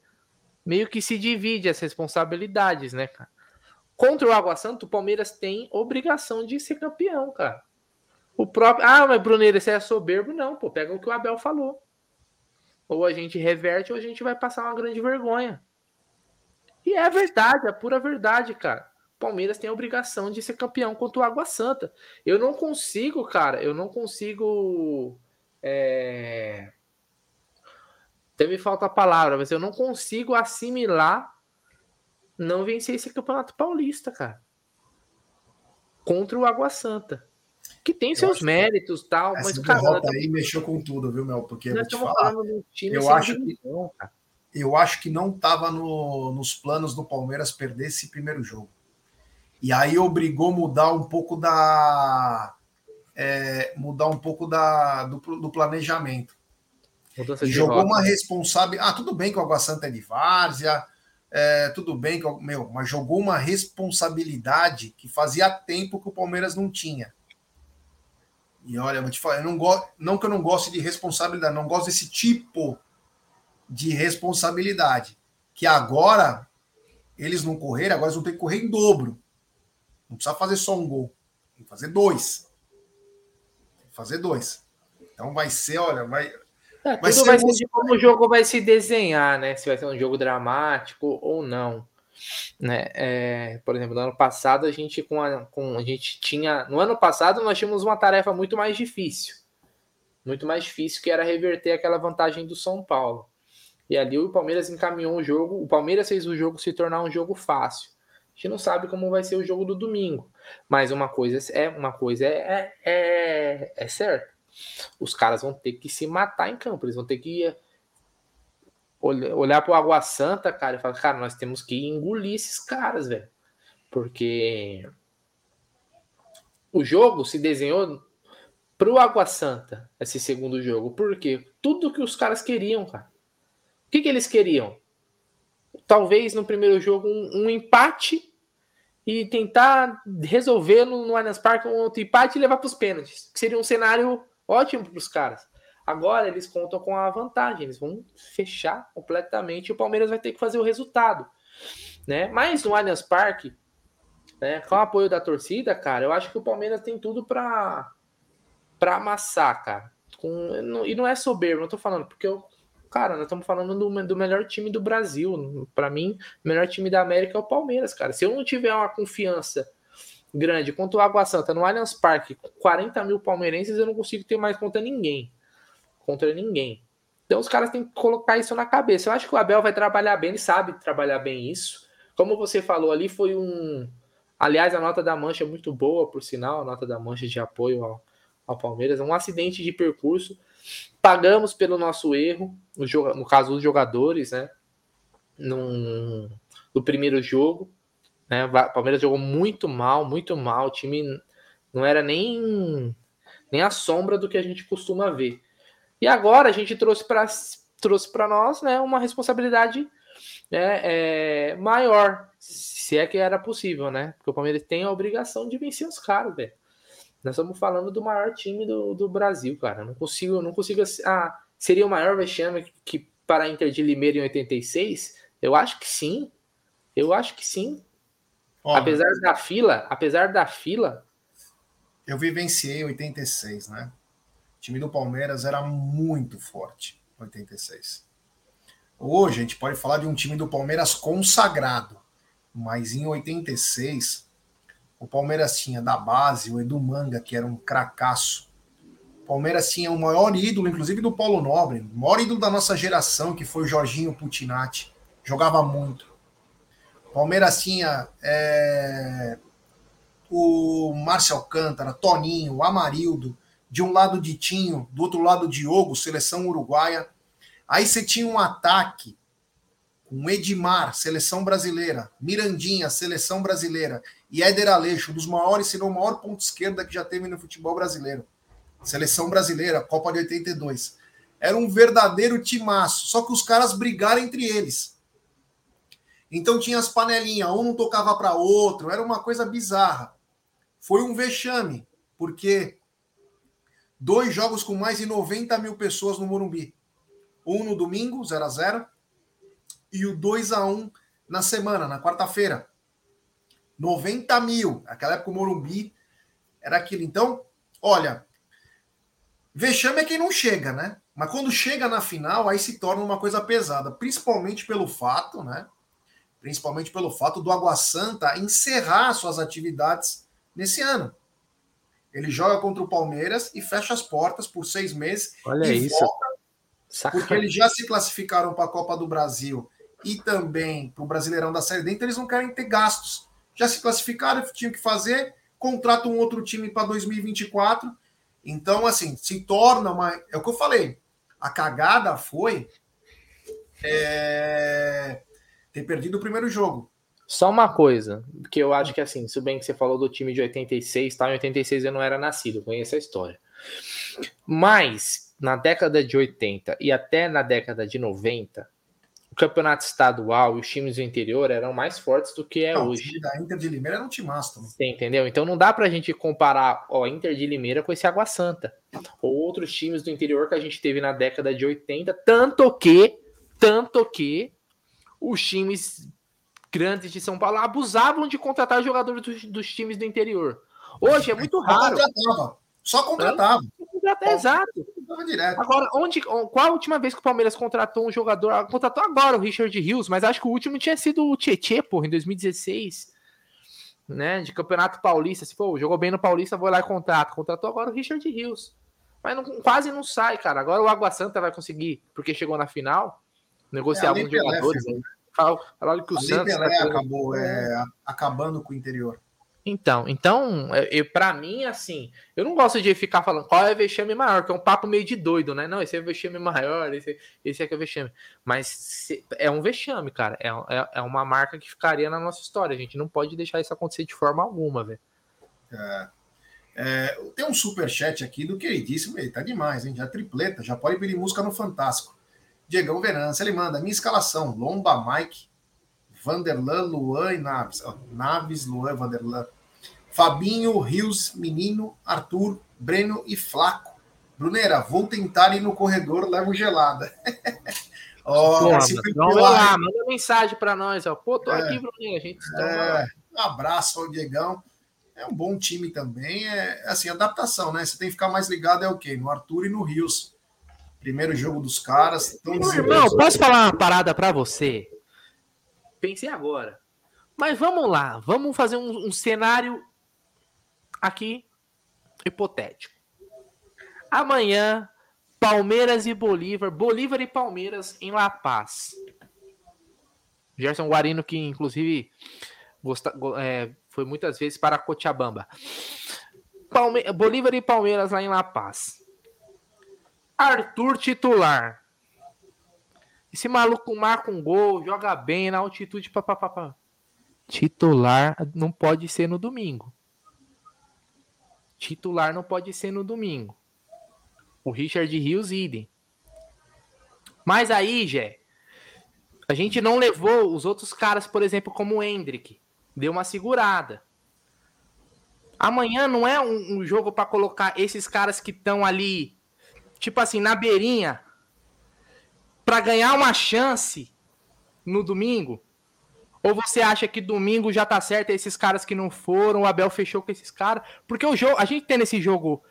meio que se divide as responsabilidades, né, cara? Contra o Água Santa, o Palmeiras tem obrigação de ser campeão, cara. O próprio. Ah, mas Bruneiro, você é soberbo? Não, pô, pega o que o Abel falou. Ou a gente reverte ou a gente vai passar uma grande vergonha. E é verdade, é pura verdade, cara. Palmeiras tem a obrigação de ser campeão contra o Água Santa. Eu não consigo, cara, eu não consigo. É... Até me falta a palavra, mas eu não consigo assimilar não vencer esse campeonato paulista, cara contra o Água Santa. Que tem seus méritos tal, essa mas cara. Tá... aí mexeu com tudo, viu, Mel? Porque eu, te falar, eu acho que. Eu acho que não estava no, nos planos do Palmeiras perder esse primeiro jogo. E aí obrigou mudar um pouco da. É, mudar um pouco da, do, do planejamento. Jogou uma responsabilidade. Ah, tudo bem que o Água Santa é de várzea, é, tudo bem que meu, mas jogou uma responsabilidade que fazia tempo que o Palmeiras não tinha. E olha, vou te falar, eu não gosto, não que eu não goste de responsabilidade, não gosto desse tipo de responsabilidade. Que agora eles não correram, agora eles vão ter que correr em dobro. Não precisa fazer só um gol, tem que fazer dois. Tem que fazer dois. Então vai ser, olha, vai. É, vai tudo ser vai ser de como o jogo vai se desenhar, né? Se vai ser um jogo dramático ou não. Né? É, por exemplo, no ano passado a gente com a, com a gente tinha no ano passado nós tínhamos uma tarefa muito mais difícil, muito mais difícil que era reverter aquela vantagem do São Paulo. E ali o Palmeiras encaminhou o jogo, o Palmeiras fez o jogo se tornar um jogo fácil gente não sabe como vai ser o jogo do domingo. Mas uma coisa é uma coisa é, é, é, é certa. Os caras vão ter que se matar em campo. Eles vão ter que olhar, olhar para o Água Santa, cara, e falar, cara, nós temos que engolir esses caras, velho. Porque o jogo se desenhou para o Água Santa, esse segundo jogo. Por quê? Tudo que os caras queriam, cara. O que, que eles queriam? Talvez no primeiro jogo um, um empate e tentar resolver no, no Allianz Parque um outro empate e levar para os pênaltis, que seria um cenário ótimo para os caras. Agora eles contam com a vantagem, eles vão fechar completamente e o Palmeiras vai ter que fazer o resultado, né? Mas no Allianz Parque, né, com o apoio da torcida, cara, eu acho que o Palmeiras tem tudo para para amassar, cara. Com, e não é soberbo, não tô falando, porque eu Cara, nós estamos falando do, do melhor time do Brasil. Para mim, o melhor time da América é o Palmeiras, cara. Se eu não tiver uma confiança grande contra o Água Santa no Allianz Parque, com 40 mil palmeirenses, eu não consigo ter mais contra ninguém. Contra ninguém. Então os caras têm que colocar isso na cabeça. Eu acho que o Abel vai trabalhar bem, ele sabe trabalhar bem isso. Como você falou ali, foi um. Aliás, a nota da Mancha é muito boa, por sinal, a nota da Mancha de apoio ao, ao Palmeiras. É um acidente de percurso Pagamos pelo nosso erro, no, no caso os jogadores, né? Num, no primeiro jogo. Né? O Palmeiras jogou muito mal, muito mal. O time não era nem, nem a sombra do que a gente costuma ver. E agora a gente trouxe para trouxe nós né, uma responsabilidade né, é, maior, se é que era possível, né? Porque o Palmeiras tem a obrigação de vencer os caras, velho. Nós estamos falando do maior time do, do Brasil, cara. Não consigo, não consigo. Ah, seria o maior vexame que para a Inter de Limeira em 86? Eu acho que sim. Eu acho que sim. apesar da fila, apesar da fila. Eu vivenciei 86, né? O time do Palmeiras era muito forte 86. Hoje a gente pode falar de um time do Palmeiras consagrado, mas em 86 o Palmeiras tinha da base o Edu Manga, que era um cracaço. O Palmeiras tinha o maior ídolo, inclusive do Paulo Nobre, o maior ídolo da nossa geração, que foi o Jorginho Putinati. Jogava muito. O Palmeiras tinha é, o Márcio Alcântara, Toninho, Amarildo, de um lado Ditinho, do outro lado Diogo, seleção uruguaia. Aí você tinha um ataque com Edmar, seleção brasileira, Mirandinha, seleção brasileira, e Éder Aleixo, um dos maiores, se não o maior ponto esquerda que já teve no futebol brasileiro. Seleção brasileira, Copa de 82. Era um verdadeiro timaço, só que os caras brigaram entre eles. Então tinha as panelinhas, um não tocava para outro, era uma coisa bizarra. Foi um vexame, porque dois jogos com mais de 90 mil pessoas no Morumbi. Um no domingo, 0 a 0 e o 2 a 1 na semana, na quarta-feira. 90 mil. Naquela época o Morumbi era aquilo. Então, olha, vexame é quem não chega, né? Mas quando chega na final, aí se torna uma coisa pesada, principalmente pelo fato, né? Principalmente pelo fato do Água Santa encerrar suas atividades nesse ano. Ele joga contra o Palmeiras e fecha as portas por seis meses. Olha isso. Volta, porque eles já se classificaram para a Copa do Brasil e também para o Brasileirão da Série D, então eles não querem ter gastos. Já se classificaram, tinham que fazer, contrata um outro time para 2024. Então, assim, se torna uma. É o que eu falei. A cagada foi é, ter perdido o primeiro jogo. Só uma coisa, que eu acho que assim, se bem que você falou do time de 86, tá? Em 86 eu não era nascido, conheço a história. Mas na década de 80 e até na década de 90, o campeonato estadual e os times do interior eram mais fortes do que é não, hoje. O time da Inter de Limeira era um. Você entendeu? Então não dá pra gente comparar ó, Inter de Limeira com esse Água Santa ou outros times do interior que a gente teve na década de 80, tanto que tanto que os times grandes de São Paulo abusavam de contratar jogadores dos, dos times do interior. Hoje é muito raro. Só contratava. Só contratava. exato. Agora, onde, qual a última vez que o Palmeiras contratou um jogador? Ah, contratou agora o Richard Rios, mas acho que o último tinha sido o Tietê, porra, em 2016. Né, de Campeonato Paulista. Se for, jogou bem no Paulista, vou lá e contrato. Contratou agora o Richard Rios. Mas não, quase não sai, cara. Agora o Água Santa vai conseguir, porque chegou na final, negociar é, alguns jogadores. Né? Falaram que o Santos. Pelé tá acabou é, acabando com o interior. Então, então, eu, para mim, assim, eu não gosto de ficar falando qual é o vexame maior, que é um papo meio de doido, né? Não, esse é o vexame maior, esse, esse é que é o vexame. Mas se, é um vexame, cara. É, é, é, uma marca que ficaria na nossa história. A gente não pode deixar isso acontecer de forma alguma, velho. É, é, tem um super chat aqui do queridíssimo, ele tá demais, hein? Já tripleta, já pode pedir música no Fantástico. Diegão Verança, ele manda minha escalação: Lomba, Mike, Vanderlan, Luan e Naves. Oh, Naves, Luan, Vanderlan. Fabinho, Rios, Menino, Arthur, Breno e Flaco. Bruneira, vou tentar ir no corredor, levo gelada. oh, Pô, vamos lá, manda mensagem para nós. Ó. Pô, tô é, aqui, Bruninho. A gente é, um abraço ao Diegão. É um bom time também. É assim, adaptação, né? Você tem que ficar mais ligado é o quê? No Arthur e no Rios. Primeiro jogo dos caras. Meu irmão, posso falar uma parada para você? Pensei agora. Mas vamos lá, vamos fazer um, um cenário aqui hipotético. Amanhã, Palmeiras e Bolívar, Bolívar e Palmeiras em La Paz. Gerson Guarino, que inclusive gosta, é, foi muitas vezes para Cochabamba. Palme Bolívar e Palmeiras lá em La Paz. Arthur titular. Esse maluco marca um gol, joga bem na altitude. Papapá. Titular não pode ser no domingo. Titular não pode ser no domingo. O Richard Rios, idem. Mas aí, Jé, a gente não levou os outros caras, por exemplo, como o Hendrick. Deu uma segurada. Amanhã não é um, um jogo para colocar esses caras que estão ali tipo assim, na beirinha, para ganhar uma chance no domingo? Ou você acha que domingo já tá certo esses caras que não foram, o Abel fechou com esses caras? Porque o jogo, a gente tem nesse jogo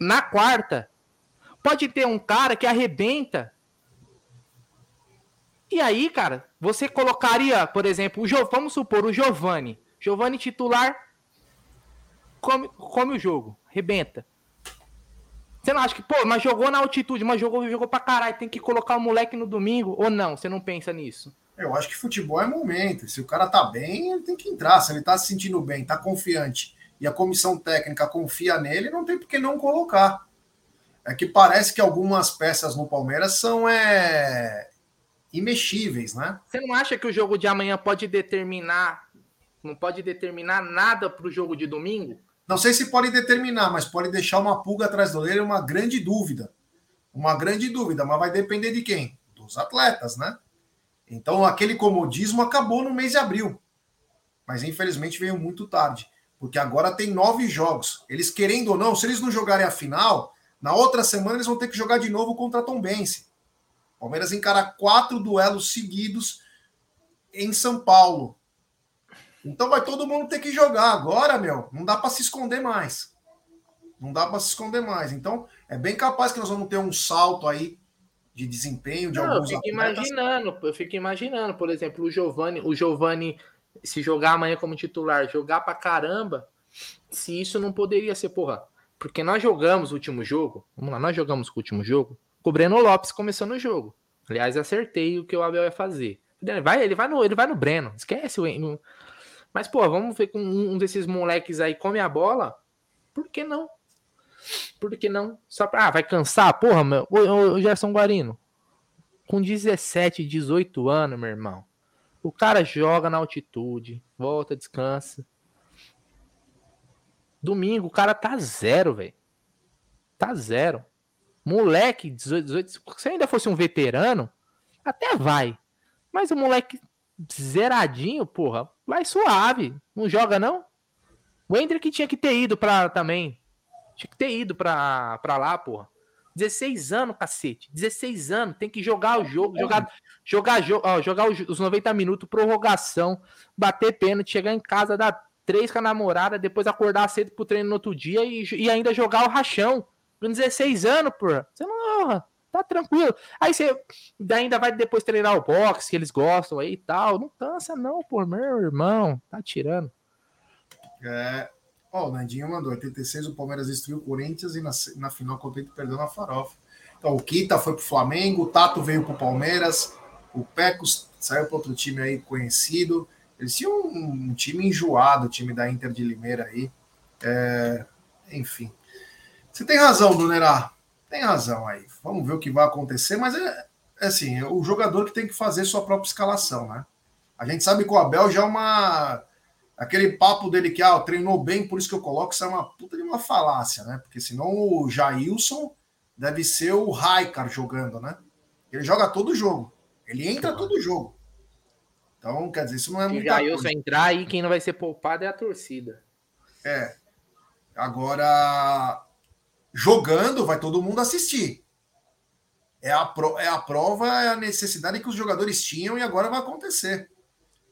na quarta, pode ter um cara que arrebenta. E aí, cara, você colocaria, por exemplo, o jo, vamos supor, o Giovani. Giovani titular come, come o jogo, arrebenta. Você não acha que, pô, mas jogou na altitude, mas jogou, jogou pra caralho, tem que colocar o moleque no domingo? Ou não? Você não pensa nisso? Eu acho que futebol é momento. Se o cara tá bem, ele tem que entrar. Se ele tá se sentindo bem, tá confiante e a comissão técnica confia nele, não tem por que não colocar. É que parece que algumas peças no Palmeiras são é, imexíveis, né? Você não acha que o jogo de amanhã pode determinar, não pode determinar nada pro jogo de domingo? Não sei se pode determinar, mas pode deixar uma pulga atrás do orelha, uma grande dúvida. Uma grande dúvida, mas vai depender de quem? Dos atletas, né? Então aquele comodismo acabou no mês de abril. Mas infelizmente veio muito tarde. Porque agora tem nove jogos. Eles querendo ou não, se eles não jogarem a final, na outra semana eles vão ter que jogar de novo contra a Tombense. Palmeiras encara quatro duelos seguidos em São Paulo. Então vai todo mundo ter que jogar agora, meu. Não dá para se esconder mais. Não dá para se esconder mais. Então é bem capaz que nós vamos ter um salto aí de desempenho de não, alguns eu fico atletas. imaginando, eu fico imaginando, por exemplo, o Giovani, o Giovani se jogar amanhã como titular, jogar para caramba, se isso não poderia ser, porra, porque nós jogamos o último jogo, vamos lá, nós jogamos o último jogo, com o Breno Lopes começando o jogo. Aliás, acertei o que o Abel ia fazer. Vai, ele vai no, ele vai no Breno, esquece o Mas, pô, vamos ver com um desses moleques aí come a bola. Por que não? Por que não? Só pra. Ah, vai cansar? Porra, meu. Ô, ô, Gerson Guarino. Com 17, 18 anos, meu irmão. O cara joga na altitude, volta, descansa. Domingo, o cara tá zero, velho. Tá zero. Moleque, 18, 18, se ainda fosse um veterano, até vai. Mas o moleque zeradinho, porra, vai suave. Não joga, não? O Hendrick tinha que ter ido pra também. Tinha que ter ido pra, pra lá, porra. 16 anos, cacete. 16 anos. Tem que jogar o jogo. Jogar, jogar, ó, jogar os 90 minutos, prorrogação, bater pênalti, chegar em casa, dar três com a namorada, depois acordar cedo pro treino no outro dia e, e ainda jogar o rachão. Com 16 anos, porra. Você não. Tá tranquilo. Aí você ainda vai depois treinar o boxe, que eles gostam aí e tal. Não cansa, não, pô, meu irmão. Tá tirando. É. Ó, oh, o Nandinho mandou: 86 o Palmeiras destruiu o Corinthians e na, na final contra perdeu na farofa. Então o Kita foi pro Flamengo, o Tato veio pro Palmeiras, o Pecos saiu para outro time aí conhecido. Eles tinham um, um, time enjoado, o time da Inter de Limeira aí. É, enfim. Você tem razão, Brunerá. Tem razão aí. Vamos ver o que vai acontecer, mas é, é assim, é o jogador que tem que fazer sua própria escalação, né? A gente sabe que o Abel já é uma. Aquele papo dele que ah, treinou bem, por isso que eu coloco, isso é uma puta de uma falácia, né? Porque senão o Jailson deve ser o Raikar jogando, né? Ele joga todo jogo. Ele entra todo jogo. Então, quer dizer, isso não é muito. Se o Jailson entrar aí, quem não vai ser poupado é a torcida. É. Agora, jogando, vai todo mundo assistir. É a, pro, é a prova, é a necessidade que os jogadores tinham e agora vai acontecer.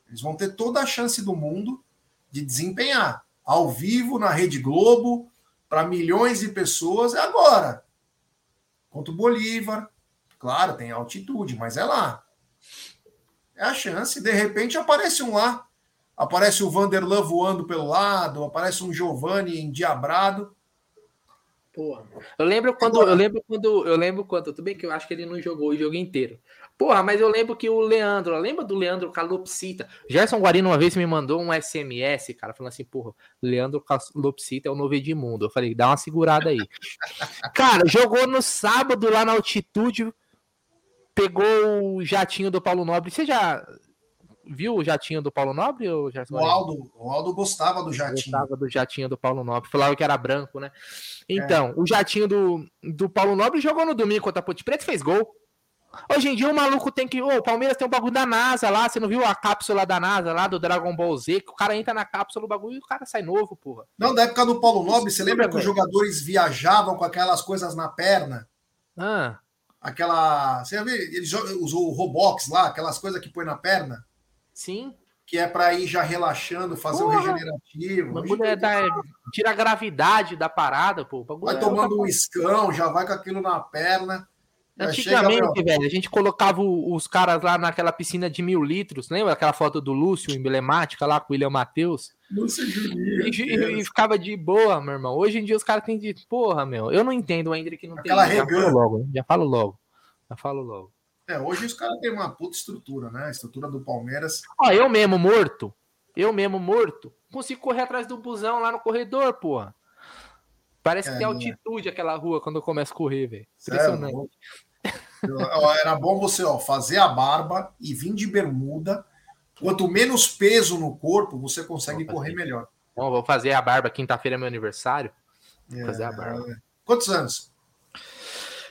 Eles vão ter toda a chance do mundo de desempenhar ao vivo na Rede Globo para milhões de pessoas. É agora. Contra o Bolívar. Claro, tem altitude, mas é lá. É a chance. De repente aparece um lá. Aparece o Vanderlan voando pelo lado, aparece um Giovanni endiabrado. Porra. Eu lembro quando. Eu lembro quando. Eu lembro quando. Tudo bem que eu acho que ele não jogou o jogo inteiro. Porra, mas eu lembro que o Leandro. Lembra do Leandro Calopsita? Gerson Guarino uma vez me mandou um SMS, cara, falando assim, porra, Leandro Calopsita é o novo Edmundo. Eu falei, dá uma segurada aí. *laughs* cara, jogou no sábado lá na altitude. Pegou o jatinho do Paulo Nobre. Você já viu o jatinho do Paulo Nobre? Ou já o, Aldo, o Aldo gostava do jatinho. Gostava do jatinho do Paulo Nobre. Falava que era branco, né? Então, é. o jatinho do, do Paulo Nobre jogou no domingo contra a Ponte Preta e fez gol. Hoje em dia o maluco tem que. Ô, o Palmeiras tem um bagulho da NASA lá. Você não viu a cápsula da NASA lá do Dragon Ball Z? Que o cara entra na cápsula do bagulho e o cara sai novo, porra. Não, da época do Paulo Nobre, você lembra que os jogadores viajavam com aquelas coisas na perna? Ah. Aquela. Você viu? Eles usou o Robox lá, aquelas coisas que põe na perna. Sim. Que é para ir já relaxando, fazer o um regenerativo. É da, tira a gravidade da parada, pô. Vai é tomando um escão, já vai com aquilo na perna. Antigamente, chega, velho, a gente colocava os caras lá naquela piscina de mil litros, lembra aquela foto do Lúcio, emblemática lá com o William Matheus? Lúcio Juninho. E, e, ficava de boa, meu irmão. Hoje em dia os caras têm de. Porra, meu. Eu não entendo ainda que não aquela tem. Já falo logo, já falo logo. Já falo logo. É, hoje os caras têm uma puta estrutura, né? A estrutura do Palmeiras. Ó, eu mesmo morto, eu mesmo morto, consigo correr atrás do busão lá no corredor, porra. Parece é, que tem altitude é. aquela rua quando eu começo a correr, velho. Impressionante. Era bom você ó, fazer a barba e vir de bermuda. Quanto menos peso no corpo, você consegue correr melhor. Bom, vou fazer a barba. Quinta-feira é meu aniversário. Vou é, fazer a barba. É. Quantos anos?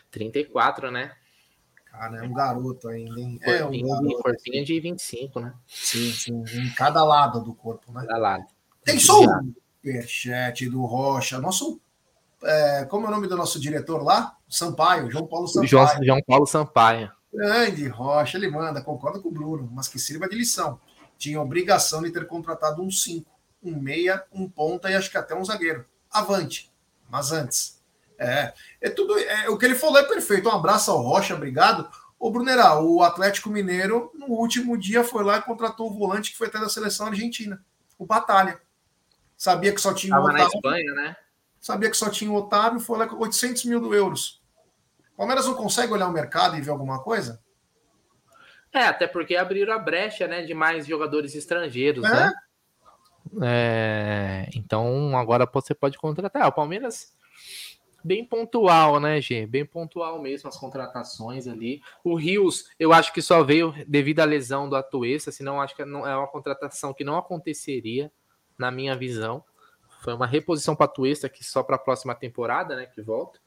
34, né? Cara, é um garoto ainda, hein? Corpinho, é um garoto. Corpinho de 25, né? Sim, sim. Em cada lado do corpo, né? Cada lado. Tem só um superchat do Rocha. Nosso. É, como é o nome do nosso diretor lá? Sampaio, João Paulo Sampaio. João, João Paulo Sampaio. Grande Rocha, ele manda, concorda com o Bruno, mas que sirva de lição. Tinha obrigação de ter contratado um 5, um meia, um ponta e acho que até um zagueiro. Avante. Mas antes, é, é tudo. É, o que ele falou é perfeito. Um abraço ao Rocha, obrigado. Ô, Brunerá, o Atlético Mineiro, no último dia, foi lá e contratou o volante que foi até da seleção argentina, o Batalha. Sabia que só tinha o Otávio. na Espanha, né? Sabia que só tinha o Otávio, foi lá com 800 mil euros. O Palmeiras não consegue olhar o mercado e ver alguma coisa? É, até porque abriram a brecha, né, de mais jogadores estrangeiros, é? né? É, então agora você pode contratar. O Palmeiras bem pontual, né, G? Bem pontual mesmo as contratações ali. O Rios, eu acho que só veio devido à lesão do Atuesta, senão acho que não, é uma contratação que não aconteceria, na minha visão. Foi uma reposição para Atuesta que só para a próxima temporada, né, que volta.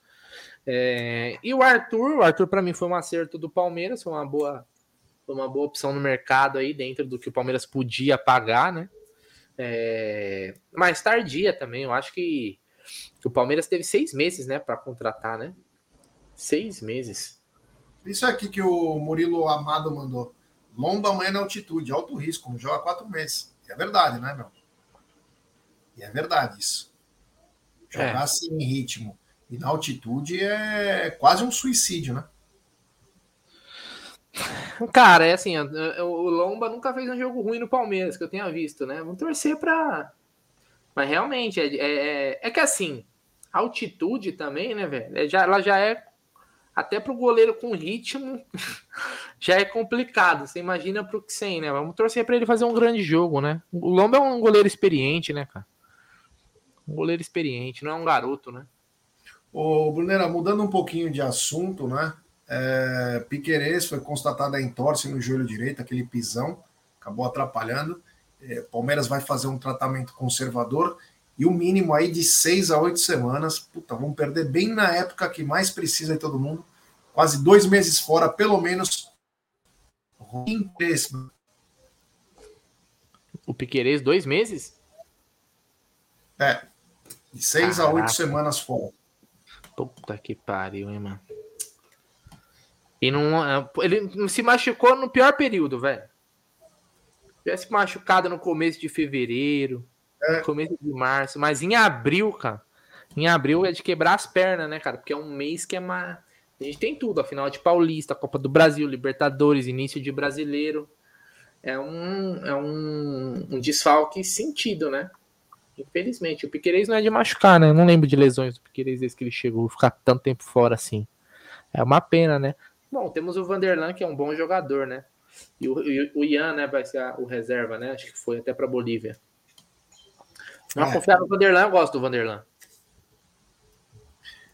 É, e o Arthur, o Arthur para mim foi um acerto do Palmeiras, foi uma boa, foi uma boa opção no mercado aí dentro do que o Palmeiras podia pagar, né? É, mais tardia também, eu acho que o Palmeiras teve seis meses, né, para contratar, né? Seis meses. Isso aqui que o Murilo Amado mandou. Lomba amanhã na altitude, alto risco, joga quatro meses. E é verdade, né, meu? E é verdade isso. Jogar é. sem ritmo e na altitude é quase um suicídio, né? Cara, é assim, o Lomba nunca fez um jogo ruim no Palmeiras, que eu tenha visto, né? Vamos torcer para mas realmente, é, é, é, é que assim, altitude também, né, velho? É, já, ela já é. Até pro goleiro com ritmo, *laughs* já é complicado. Você imagina pro que sem, né? Vamos torcer para ele fazer um grande jogo, né? O Lomba é um goleiro experiente, né, cara? Um goleiro experiente, não é um garoto, né? Ô, Brunera, mudando um pouquinho de assunto, né? É, Piquerez foi constatada a entorse no joelho direito, aquele pisão, acabou atrapalhando é, Palmeiras vai fazer um tratamento conservador e o mínimo aí de seis a oito semanas. Puta, vamos perder bem na época que mais precisa de todo mundo. Quase dois meses fora, pelo menos. O Piquerez, dois meses? É. De seis Caraca. a oito semanas fora. Puta que pariu, hein, mano. E não, é, ele se machucou no pior período, velho tivesse machucado no começo de fevereiro, é. começo de março, mas em abril, cara, em abril é de quebrar as pernas, né, cara? Porque é um mês que é uma. A gente tem tudo, afinal de Paulista, Copa do Brasil, Libertadores, início de brasileiro. É um, é um, um desfalque sentido, né? Infelizmente. O Piqueires não é de machucar, né? Eu não lembro de lesões do Piqueires desde que ele chegou, ficar tanto tempo fora assim. É uma pena, né? Bom, temos o Vanderlan, que é um bom jogador, né? E o, o Ian, né, vai ser o reserva, né? Acho que foi até para Bolívia. Não é. confiar no Vanderlan, eu gosto do Vanderlan.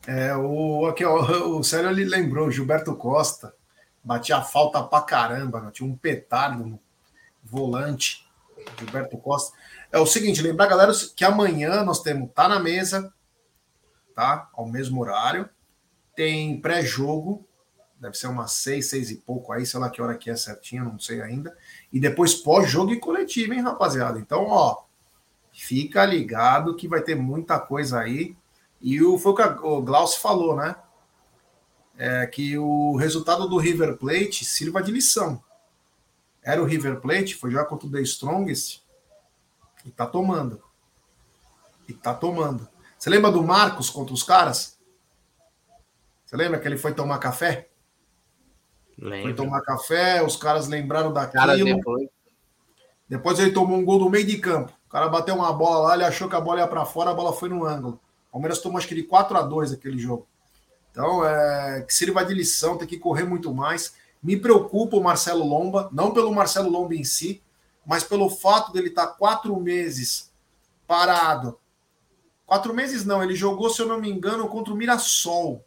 É, o, aqui, ó, o Célio ele lembrou, Gilberto Costa batia falta pra caramba, né? tinha um petardo no volante, Gilberto Costa. É o seguinte, lembrar, galera, que amanhã nós temos Tá na Mesa, tá? Ao mesmo horário. Tem pré-jogo deve ser umas seis, seis e pouco aí, sei lá que hora que é certinho, não sei ainda. E depois pós-jogo e coletivo, hein, rapaziada? Então, ó, fica ligado que vai ter muita coisa aí. E o, foi o que o Glaucio falou, né? É que o resultado do River Plate sirva de lição. Era o River Plate, foi jogar contra o The Strongest e tá tomando. E tá tomando. Você lembra do Marcos contra os caras? Você lembra que ele foi tomar café? Foi tomar café, os caras lembraram daquilo. Cara, depois. depois ele tomou um gol do meio de campo. O cara bateu uma bola lá, ele achou que a bola ia para fora, a bola foi no ângulo. O Palmeiras tomou acho que de 4 a 2 aquele jogo. Então, é, que sirva de lição, tem que correr muito mais. Me preocupa o Marcelo Lomba, não pelo Marcelo Lomba em si, mas pelo fato dele estar tá quatro meses parado. Quatro meses não, ele jogou, se eu não me engano, contra o Mirassol.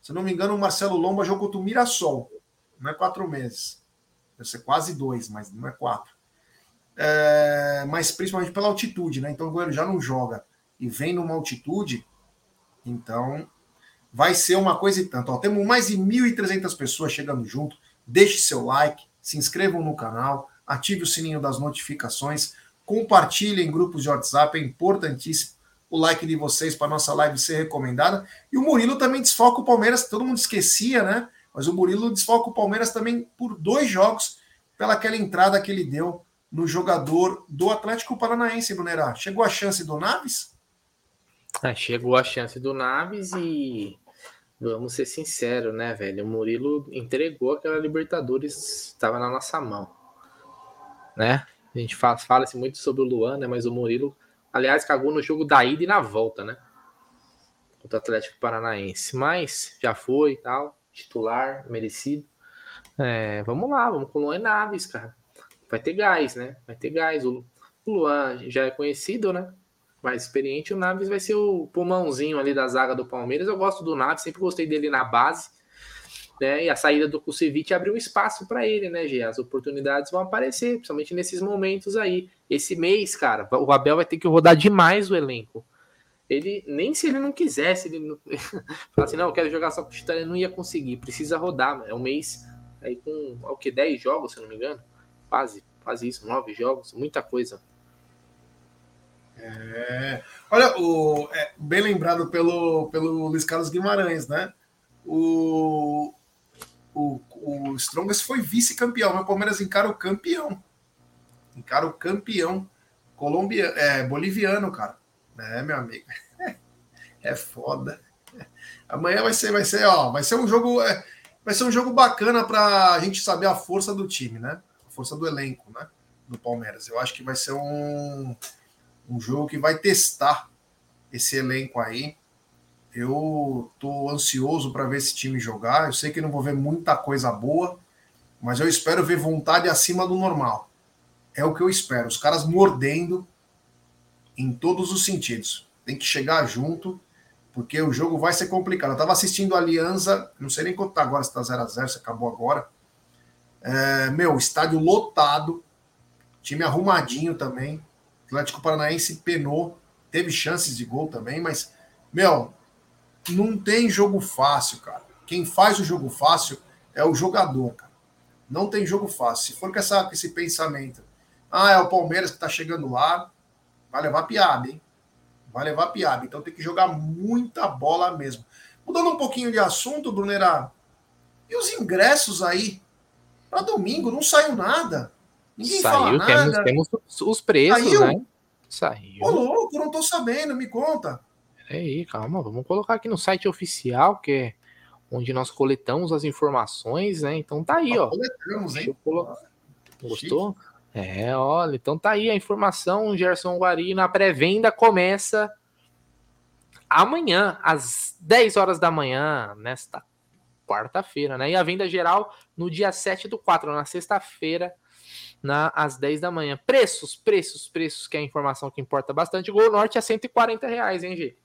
Se não me engano, o Marcelo Lomba jogou contra o Mirassol. Não é quatro meses. Deve ser quase dois, mas não é quatro. É, mas principalmente pela altitude, né? Então o goleiro já não joga e vem numa altitude, então vai ser uma coisa e tanto. Ó, temos mais de 1.300 pessoas chegando junto. Deixe seu like, se inscrevam no canal, ative o sininho das notificações, compartilhem em grupos de WhatsApp, é importantíssimo o like de vocês para nossa live ser recomendada. E o Murilo também desfoca o Palmeiras, todo mundo esquecia, né? Mas o Murilo desfoca o Palmeiras também por dois jogos, pela aquela entrada que ele deu no jogador do Atlético Paranaense, Brunerá. Chegou a chance do Naves? É, chegou a chance do Naves e vamos ser sinceros, né, velho? O Murilo entregou aquela Libertadores, estava na nossa mão, né? A gente fala, fala-se muito sobre o Luan, né? Mas o Murilo Aliás, cagou no jogo da ida e na volta, né? Contra o Atlético Paranaense. Mas já foi e tal. Titular, merecido. É, vamos lá, vamos com o Luan Naves, cara. Vai ter gás, né? Vai ter gás. O, Luan já é conhecido, né? Mais experiente. O Naves vai ser o pulmãozinho ali da zaga do Palmeiras. Eu gosto do Naves, sempre gostei dele na base. Né? E a saída do Kusevich abriu espaço para ele, né, Gê? As oportunidades vão aparecer, principalmente nesses momentos aí. Esse mês, cara, o Abel vai ter que rodar demais o elenco. Ele, nem se ele não quisesse, ele não... *laughs* assim, não, eu quero jogar só com o ele não ia conseguir. Precisa rodar, é um mês aí com, o que, 10 jogos, se não me engano? Quase, quase isso, 9 jogos, muita coisa. É, olha, o, é, bem lembrado pelo, pelo Luiz Carlos Guimarães, né? O, o, o Strongest foi vice-campeão, mas o Palmeiras encara o campeão. Encara o campeão colombiano, é, boliviano, cara. É, meu amigo. *laughs* É foda. Amanhã vai ser, vai ser, ó, vai ser um jogo, é, vai ser um jogo bacana para a gente saber a força do time, né? A força do elenco, né? Do Palmeiras. Eu acho que vai ser um, um jogo que vai testar esse elenco aí. Eu tô ansioso para ver esse time jogar. Eu sei que não vou ver muita coisa boa, mas eu espero ver vontade acima do normal. É o que eu espero. Os caras mordendo em todos os sentidos. Tem que chegar junto, porque o jogo vai ser complicado. Eu estava assistindo a Aliança, não sei nem quanto tá agora, se está 0x0, se acabou agora. É, meu, estádio lotado, time arrumadinho também. Atlético Paranaense penou, teve chances de gol também, mas, meu, não tem jogo fácil, cara. Quem faz o jogo fácil é o jogador, cara. Não tem jogo fácil. Se for com, essa, com esse pensamento, ah, é o Palmeiras que está chegando lá, vai levar piada, hein? Vai levar piada. Então tem que jogar muita bola mesmo. Mudando um pouquinho de assunto, Brunera, e os ingressos aí? Para domingo não saiu nada. Ninguém saiu, fala nada. Temos, temos os preços, Saiu? né? Saiu. Ô, louco, não tô sabendo, me conta. Peraí, calma, vamos colocar aqui no site oficial, que é onde nós coletamos as informações, né? Então tá aí, ó. Coletamos, hein? Gostou? Chique. É, olha, então tá aí a informação, Gerson Guari, na pré-venda começa amanhã, às 10 horas da manhã, nesta quarta-feira, né? E a venda geral no dia 7 do 4, na sexta-feira, na, às 10 da manhã. Preços, preços, preços, que é a informação que importa bastante. Gol Norte a 140 reais, hein, G?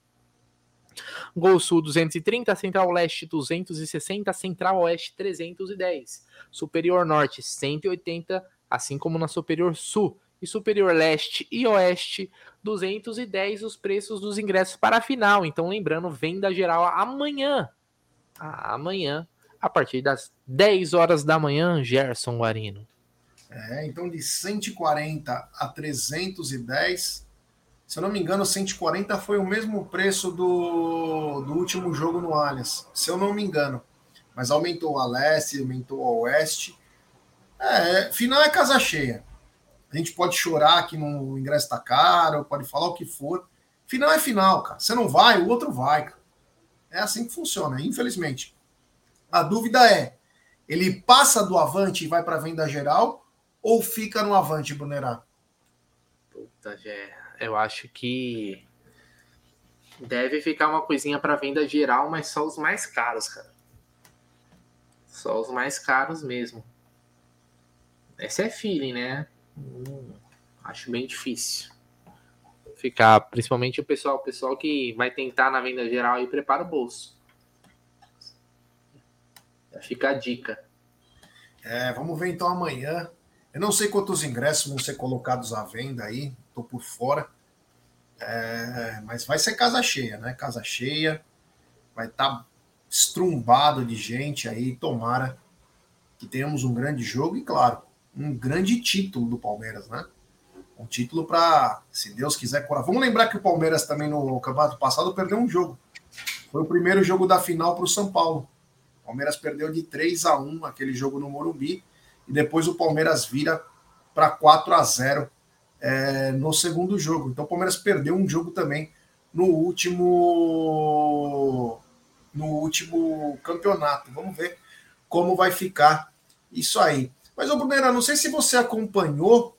Gol Sul 230, Central Leste 260, Central Oeste 310, Superior Norte 180 assim como na Superior Sul e Superior Leste e Oeste, 210 os preços dos ingressos para a final. Então, lembrando, venda geral amanhã. Amanhã, a partir das 10 horas da manhã, Gerson Guarino. É, então de 140 a 310. Se eu não me engano, 140 foi o mesmo preço do, do último jogo no Allianz. Se eu não me engano. Mas aumentou a leste, aumentou a oeste. É, final é casa cheia. A gente pode chorar que no ingresso está caro, pode falar o que for. Final é final, cara. Você não vai, o outro vai, cara. É assim que funciona, infelizmente. A dúvida é: ele passa do avante e vai para venda geral ou fica no avante, Brunerá? Puta, Gé. Eu acho que deve ficar uma coisinha para venda geral, mas só os mais caros, cara. Só os mais caros mesmo. Esse é feeling, né? Hum, acho bem difícil. Ficar, principalmente o pessoal, o pessoal que vai tentar na venda geral e prepara o bolso. Fica a dica. É, vamos ver então amanhã. Eu não sei quantos ingressos vão ser colocados à venda aí, tô por fora. É, mas vai ser casa cheia, né? Casa cheia. Vai estar tá estrumbado de gente aí. Tomara que tenhamos um grande jogo e, claro, um grande título do Palmeiras, né? Um título para, se Deus quiser, Vamos lembrar que o Palmeiras também no campeonato passado perdeu um jogo. Foi o primeiro jogo da final para o São Paulo. O Palmeiras perdeu de 3 a 1 aquele jogo no Morumbi e depois o Palmeiras vira para 4 a 0 é, no segundo jogo. Então o Palmeiras perdeu um jogo também no último no último campeonato. Vamos ver como vai ficar isso aí. Mas, ô Brunera, não sei se você acompanhou,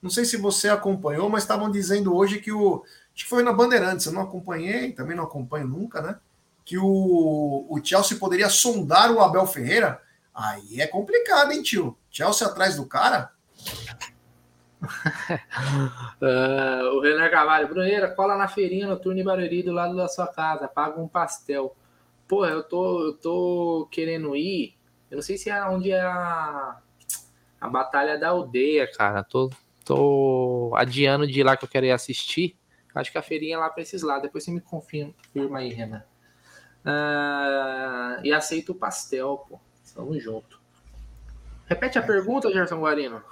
não sei se você acompanhou, mas estavam dizendo hoje que o. Acho que foi na Bandeirantes, eu não acompanhei, também não acompanho nunca, né? Que o, o Chelsea poderia sondar o Abel Ferreira. Aí é complicado, hein, tio? Chelsea atrás do cara? uh, *laughs* o Renan Cavalho, Bruneira, cola na feirinha noturna em Barueri do lado da sua casa, paga um pastel. Pô, eu tô, eu tô querendo ir. Eu não sei se é onde é a, a Batalha da Aldeia, cara. Tô, tô adiando de ir lá que eu quero ir assistir. Acho que a feirinha é lá pra esses lados. Depois você me confirma aí, Renan. Uh, e aceito o pastel, pô. Tamo junto. Repete a pergunta, Gerson Guarino.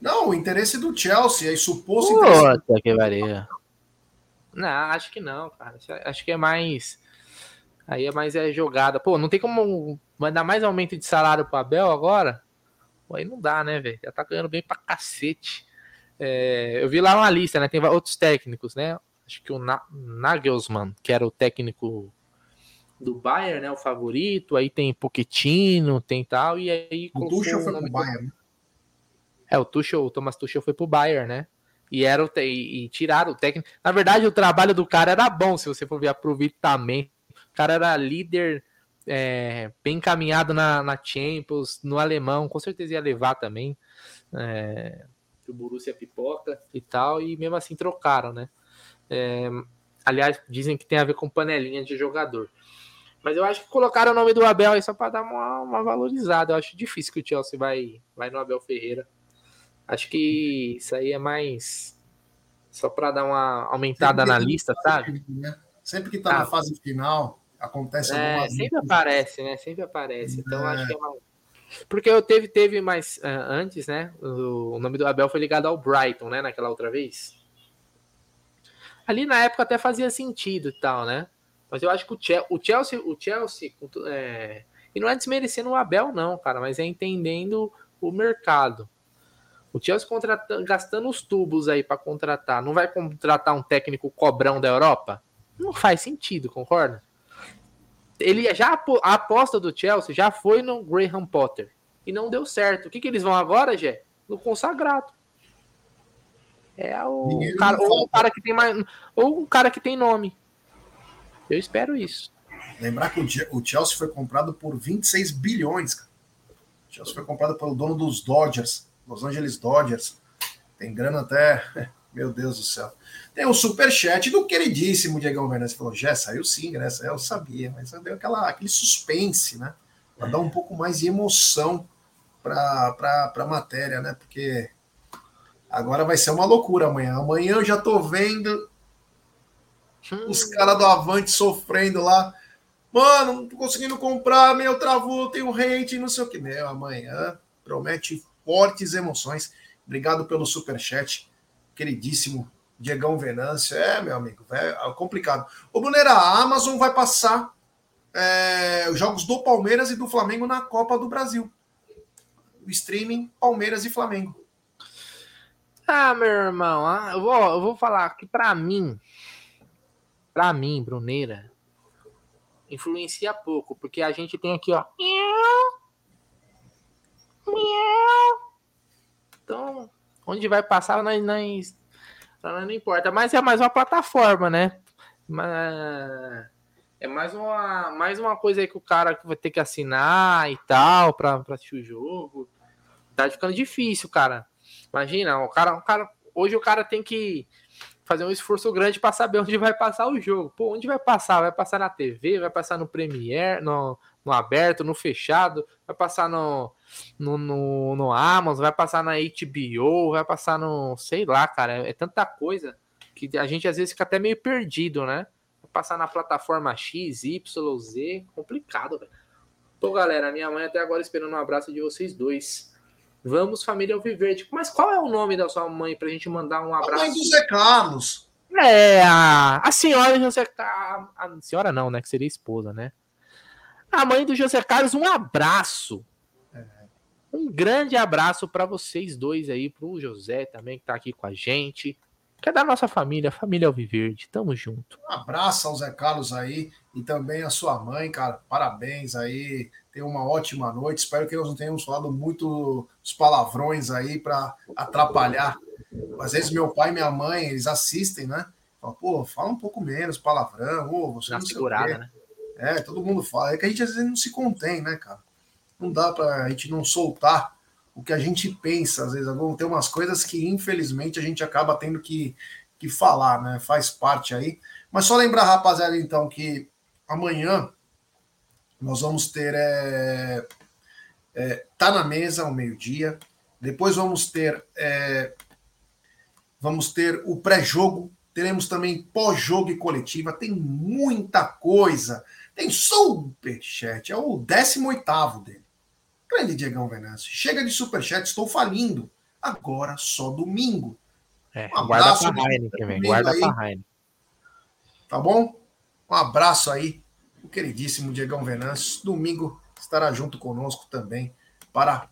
Não, o interesse do Chelsea, aí suposto interesse. Puta que varia. Não, acho que não, cara. Acho que é mais. Aí é mais é jogada. Pô, não tem como mandar mais aumento de salário pro Abel agora? Aí não dá, né, velho? Já tá ganhando bem pra cacete. É, eu vi lá uma lista, né? Tem outros técnicos, né? Acho que o Na Nagelsmann, que era o técnico do Bayern, né? O favorito. Aí tem Pochettino, tem tal. E aí. O Tuchel foi pro Bayern. É, o Tuchel, o Thomas Tuchel foi pro Bayern, né? E, era o, e, e tiraram o técnico. Na verdade, o trabalho do cara era bom, se você for ver aproveitamento. O cara era líder é, bem encaminhado na, na Champions, no alemão, com certeza ia levar também. É, o Borussia pipoca e tal, e mesmo assim trocaram, né? É, aliás, dizem que tem a ver com panelinha de jogador. Mas eu acho que colocaram o nome do Abel aí só para dar uma, uma, valorizada. Eu acho difícil que o Chelsea vai, vai no Abel Ferreira. Acho que isso aí é mais só para dar uma aumentada na lista, sabe? Né? Sempre que tá ah, na fase final, acontece é, alguma Sempre aparece, né? Sempre aparece. Então é. acho que é mais. Porque eu teve, teve mais uh, antes, né? O, o, nome do Abel foi ligado ao Brighton, né? Naquela outra vez. Ali na época até fazia sentido e tal, né? Mas eu acho que o Chelsea, o Chelsea, o Chelsea é, e não é desmerecendo o Abel, não, cara, mas é entendendo o mercado. O Chelsea gastando os tubos aí para contratar, não vai contratar um técnico cobrão da Europa? Não faz sentido, concorda? Ele já a aposta do Chelsea já foi no Graham Potter e não deu certo. O que, que eles vão agora, Gé? No consagrado. É o cara, ou um cara que tem mais, ou um cara que tem nome. Eu espero isso. Lembrar que o Chelsea foi comprado por 26 bilhões. Cara. O Chelsea foi comprado pelo dono dos Dodgers Los Angeles Dodgers. Tem grana até. *laughs* Meu Deus do céu. Tem o superchat do queridíssimo Diego Fernandes. Falou: já saiu sim, né? Eu sabia, mas deu aquela, aquele suspense, né? Para dar um pouco mais de emoção para a matéria, né? Porque agora vai ser uma loucura amanhã. Amanhã eu já tô vendo os hum. caras do Avante sofrendo lá. Mano, não tô conseguindo comprar, meu travou, tem um hate, não sei o que. Meu, amanhã promete fortes emoções. Obrigado pelo super chat, queridíssimo Diegão Venâncio. É, meu amigo, é complicado. O Brunera, a Amazon vai passar é, os jogos do Palmeiras e do Flamengo na Copa do Brasil. O streaming Palmeiras e Flamengo. Ah, meu irmão, ah, eu, vou, eu vou falar que para mim, para mim, Bruneira, influencia pouco, porque a gente tem aqui, ó. Então, onde vai passar, nós, nós, não importa. Mas é mais uma plataforma, né? Mas é mais uma, mais uma coisa aí que o cara vai ter que assinar e tal para assistir o jogo. Tá ficando difícil, cara. Imagina, o cara, o cara, hoje o cara tem que fazer um esforço grande para saber onde vai passar o jogo. Pô, onde vai passar? Vai passar na TV, vai passar no Premiere, no, no aberto, no fechado, vai passar no, no, no, no Amazon, vai passar na HBO, vai passar no. sei lá, cara. É tanta coisa que a gente às vezes fica até meio perdido, né? Vai passar na plataforma X, Y, Z, complicado, velho. Pô, galera, minha mãe até agora esperando um abraço de vocês dois. Vamos, família Alviverde. Mas qual é o nome da sua mãe pra gente mandar um abraço? A mãe do Zé Carlos. É, a, a senhora José Carlos. A senhora não, né? Que seria esposa, né? A mãe do José Carlos, um abraço. Um grande abraço para vocês dois aí, pro José também, que tá aqui com a gente. Que é da nossa família, família Alviverde. Tamo junto. Um abraço ao Zé Carlos aí e também a sua mãe, cara. Parabéns aí. Tenha uma ótima noite. Espero que nós não tenhamos falado muito os palavrões aí para atrapalhar. Às vezes meu pai e minha mãe, eles assistem, né? Fala, pô, fala um pouco menos palavrão, ô, você Na não segurada, né? É, todo mundo fala. É que a gente às vezes não se contém, né, cara? Não dá pra gente não soltar o que a gente pensa. Às vezes ter umas coisas que, infelizmente, a gente acaba tendo que, que falar, né? Faz parte aí. Mas só lembrar, rapaziada, então, que amanhã nós vamos ter. É, é, tá na mesa ao meio-dia. Depois vamos ter. É, vamos ter o pré-jogo. Teremos também pós-jogo e coletiva. Tem muita coisa. Tem superchat. É o 18 dele. Grande Diegão Venâncio. Chega de superchat, estou falindo. Agora só domingo. É, um guarda para Heineken, Guarda para Heineken. Tá bom? Um abraço aí, o queridíssimo Diegão Venâncio. Domingo estará junto conosco também para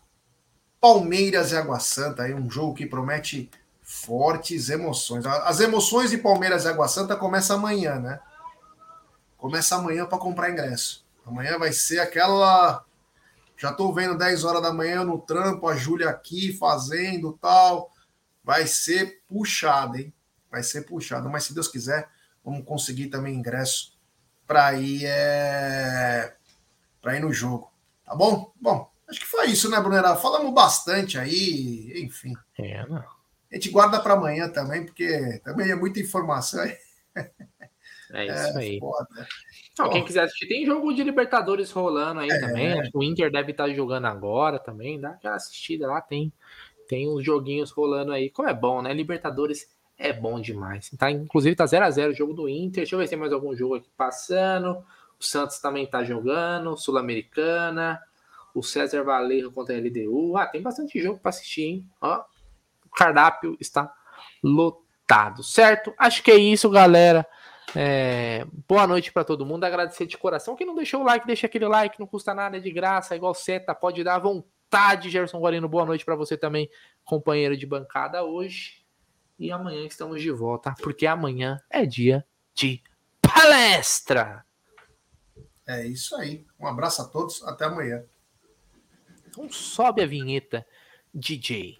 Palmeiras e Água Santa. Aí um jogo que promete fortes emoções. As emoções de Palmeiras e Água Santa começam amanhã, né? Começa amanhã para comprar ingresso. Amanhã vai ser aquela já estou vendo 10 horas da manhã no trampo, a Júlia aqui fazendo tal. Vai ser puxado, hein? Vai ser puxado. Mas se Deus quiser, vamos conseguir também ingresso para ir, é... ir no jogo. Tá bom? Bom, acho que foi isso, né, Brunera? Falamos bastante aí, enfim. É, não. A gente guarda para amanhã também, porque também é muita informação aí. *laughs* É isso é, aí. Foda. Não, quem quiser assistir, tem jogo de Libertadores rolando aí é, também. O Inter deve estar jogando agora também. Dá aquela assistida lá, tem, tem uns joguinhos rolando aí. Como é bom, né? Libertadores é bom demais. Tá, inclusive tá 0x0 o jogo do Inter. Deixa eu ver se tem mais algum jogo aqui passando. O Santos também tá jogando. Sul-Americana. O César Valerro contra a LDU. Ah, tem bastante jogo para assistir, hein? Ó, o cardápio está lotado, certo? Acho que é isso, galera. É, boa noite para todo mundo. Agradecer de coração. Quem não deixou o like, deixa aquele like, não custa nada, é de graça, é igual seta, pode dar à vontade. Gerson Guarino, boa noite para você também, companheiro de bancada hoje. E amanhã estamos de volta, porque amanhã é dia de palestra. É isso aí. Um abraço a todos, até amanhã. Então sobe a vinheta, DJ.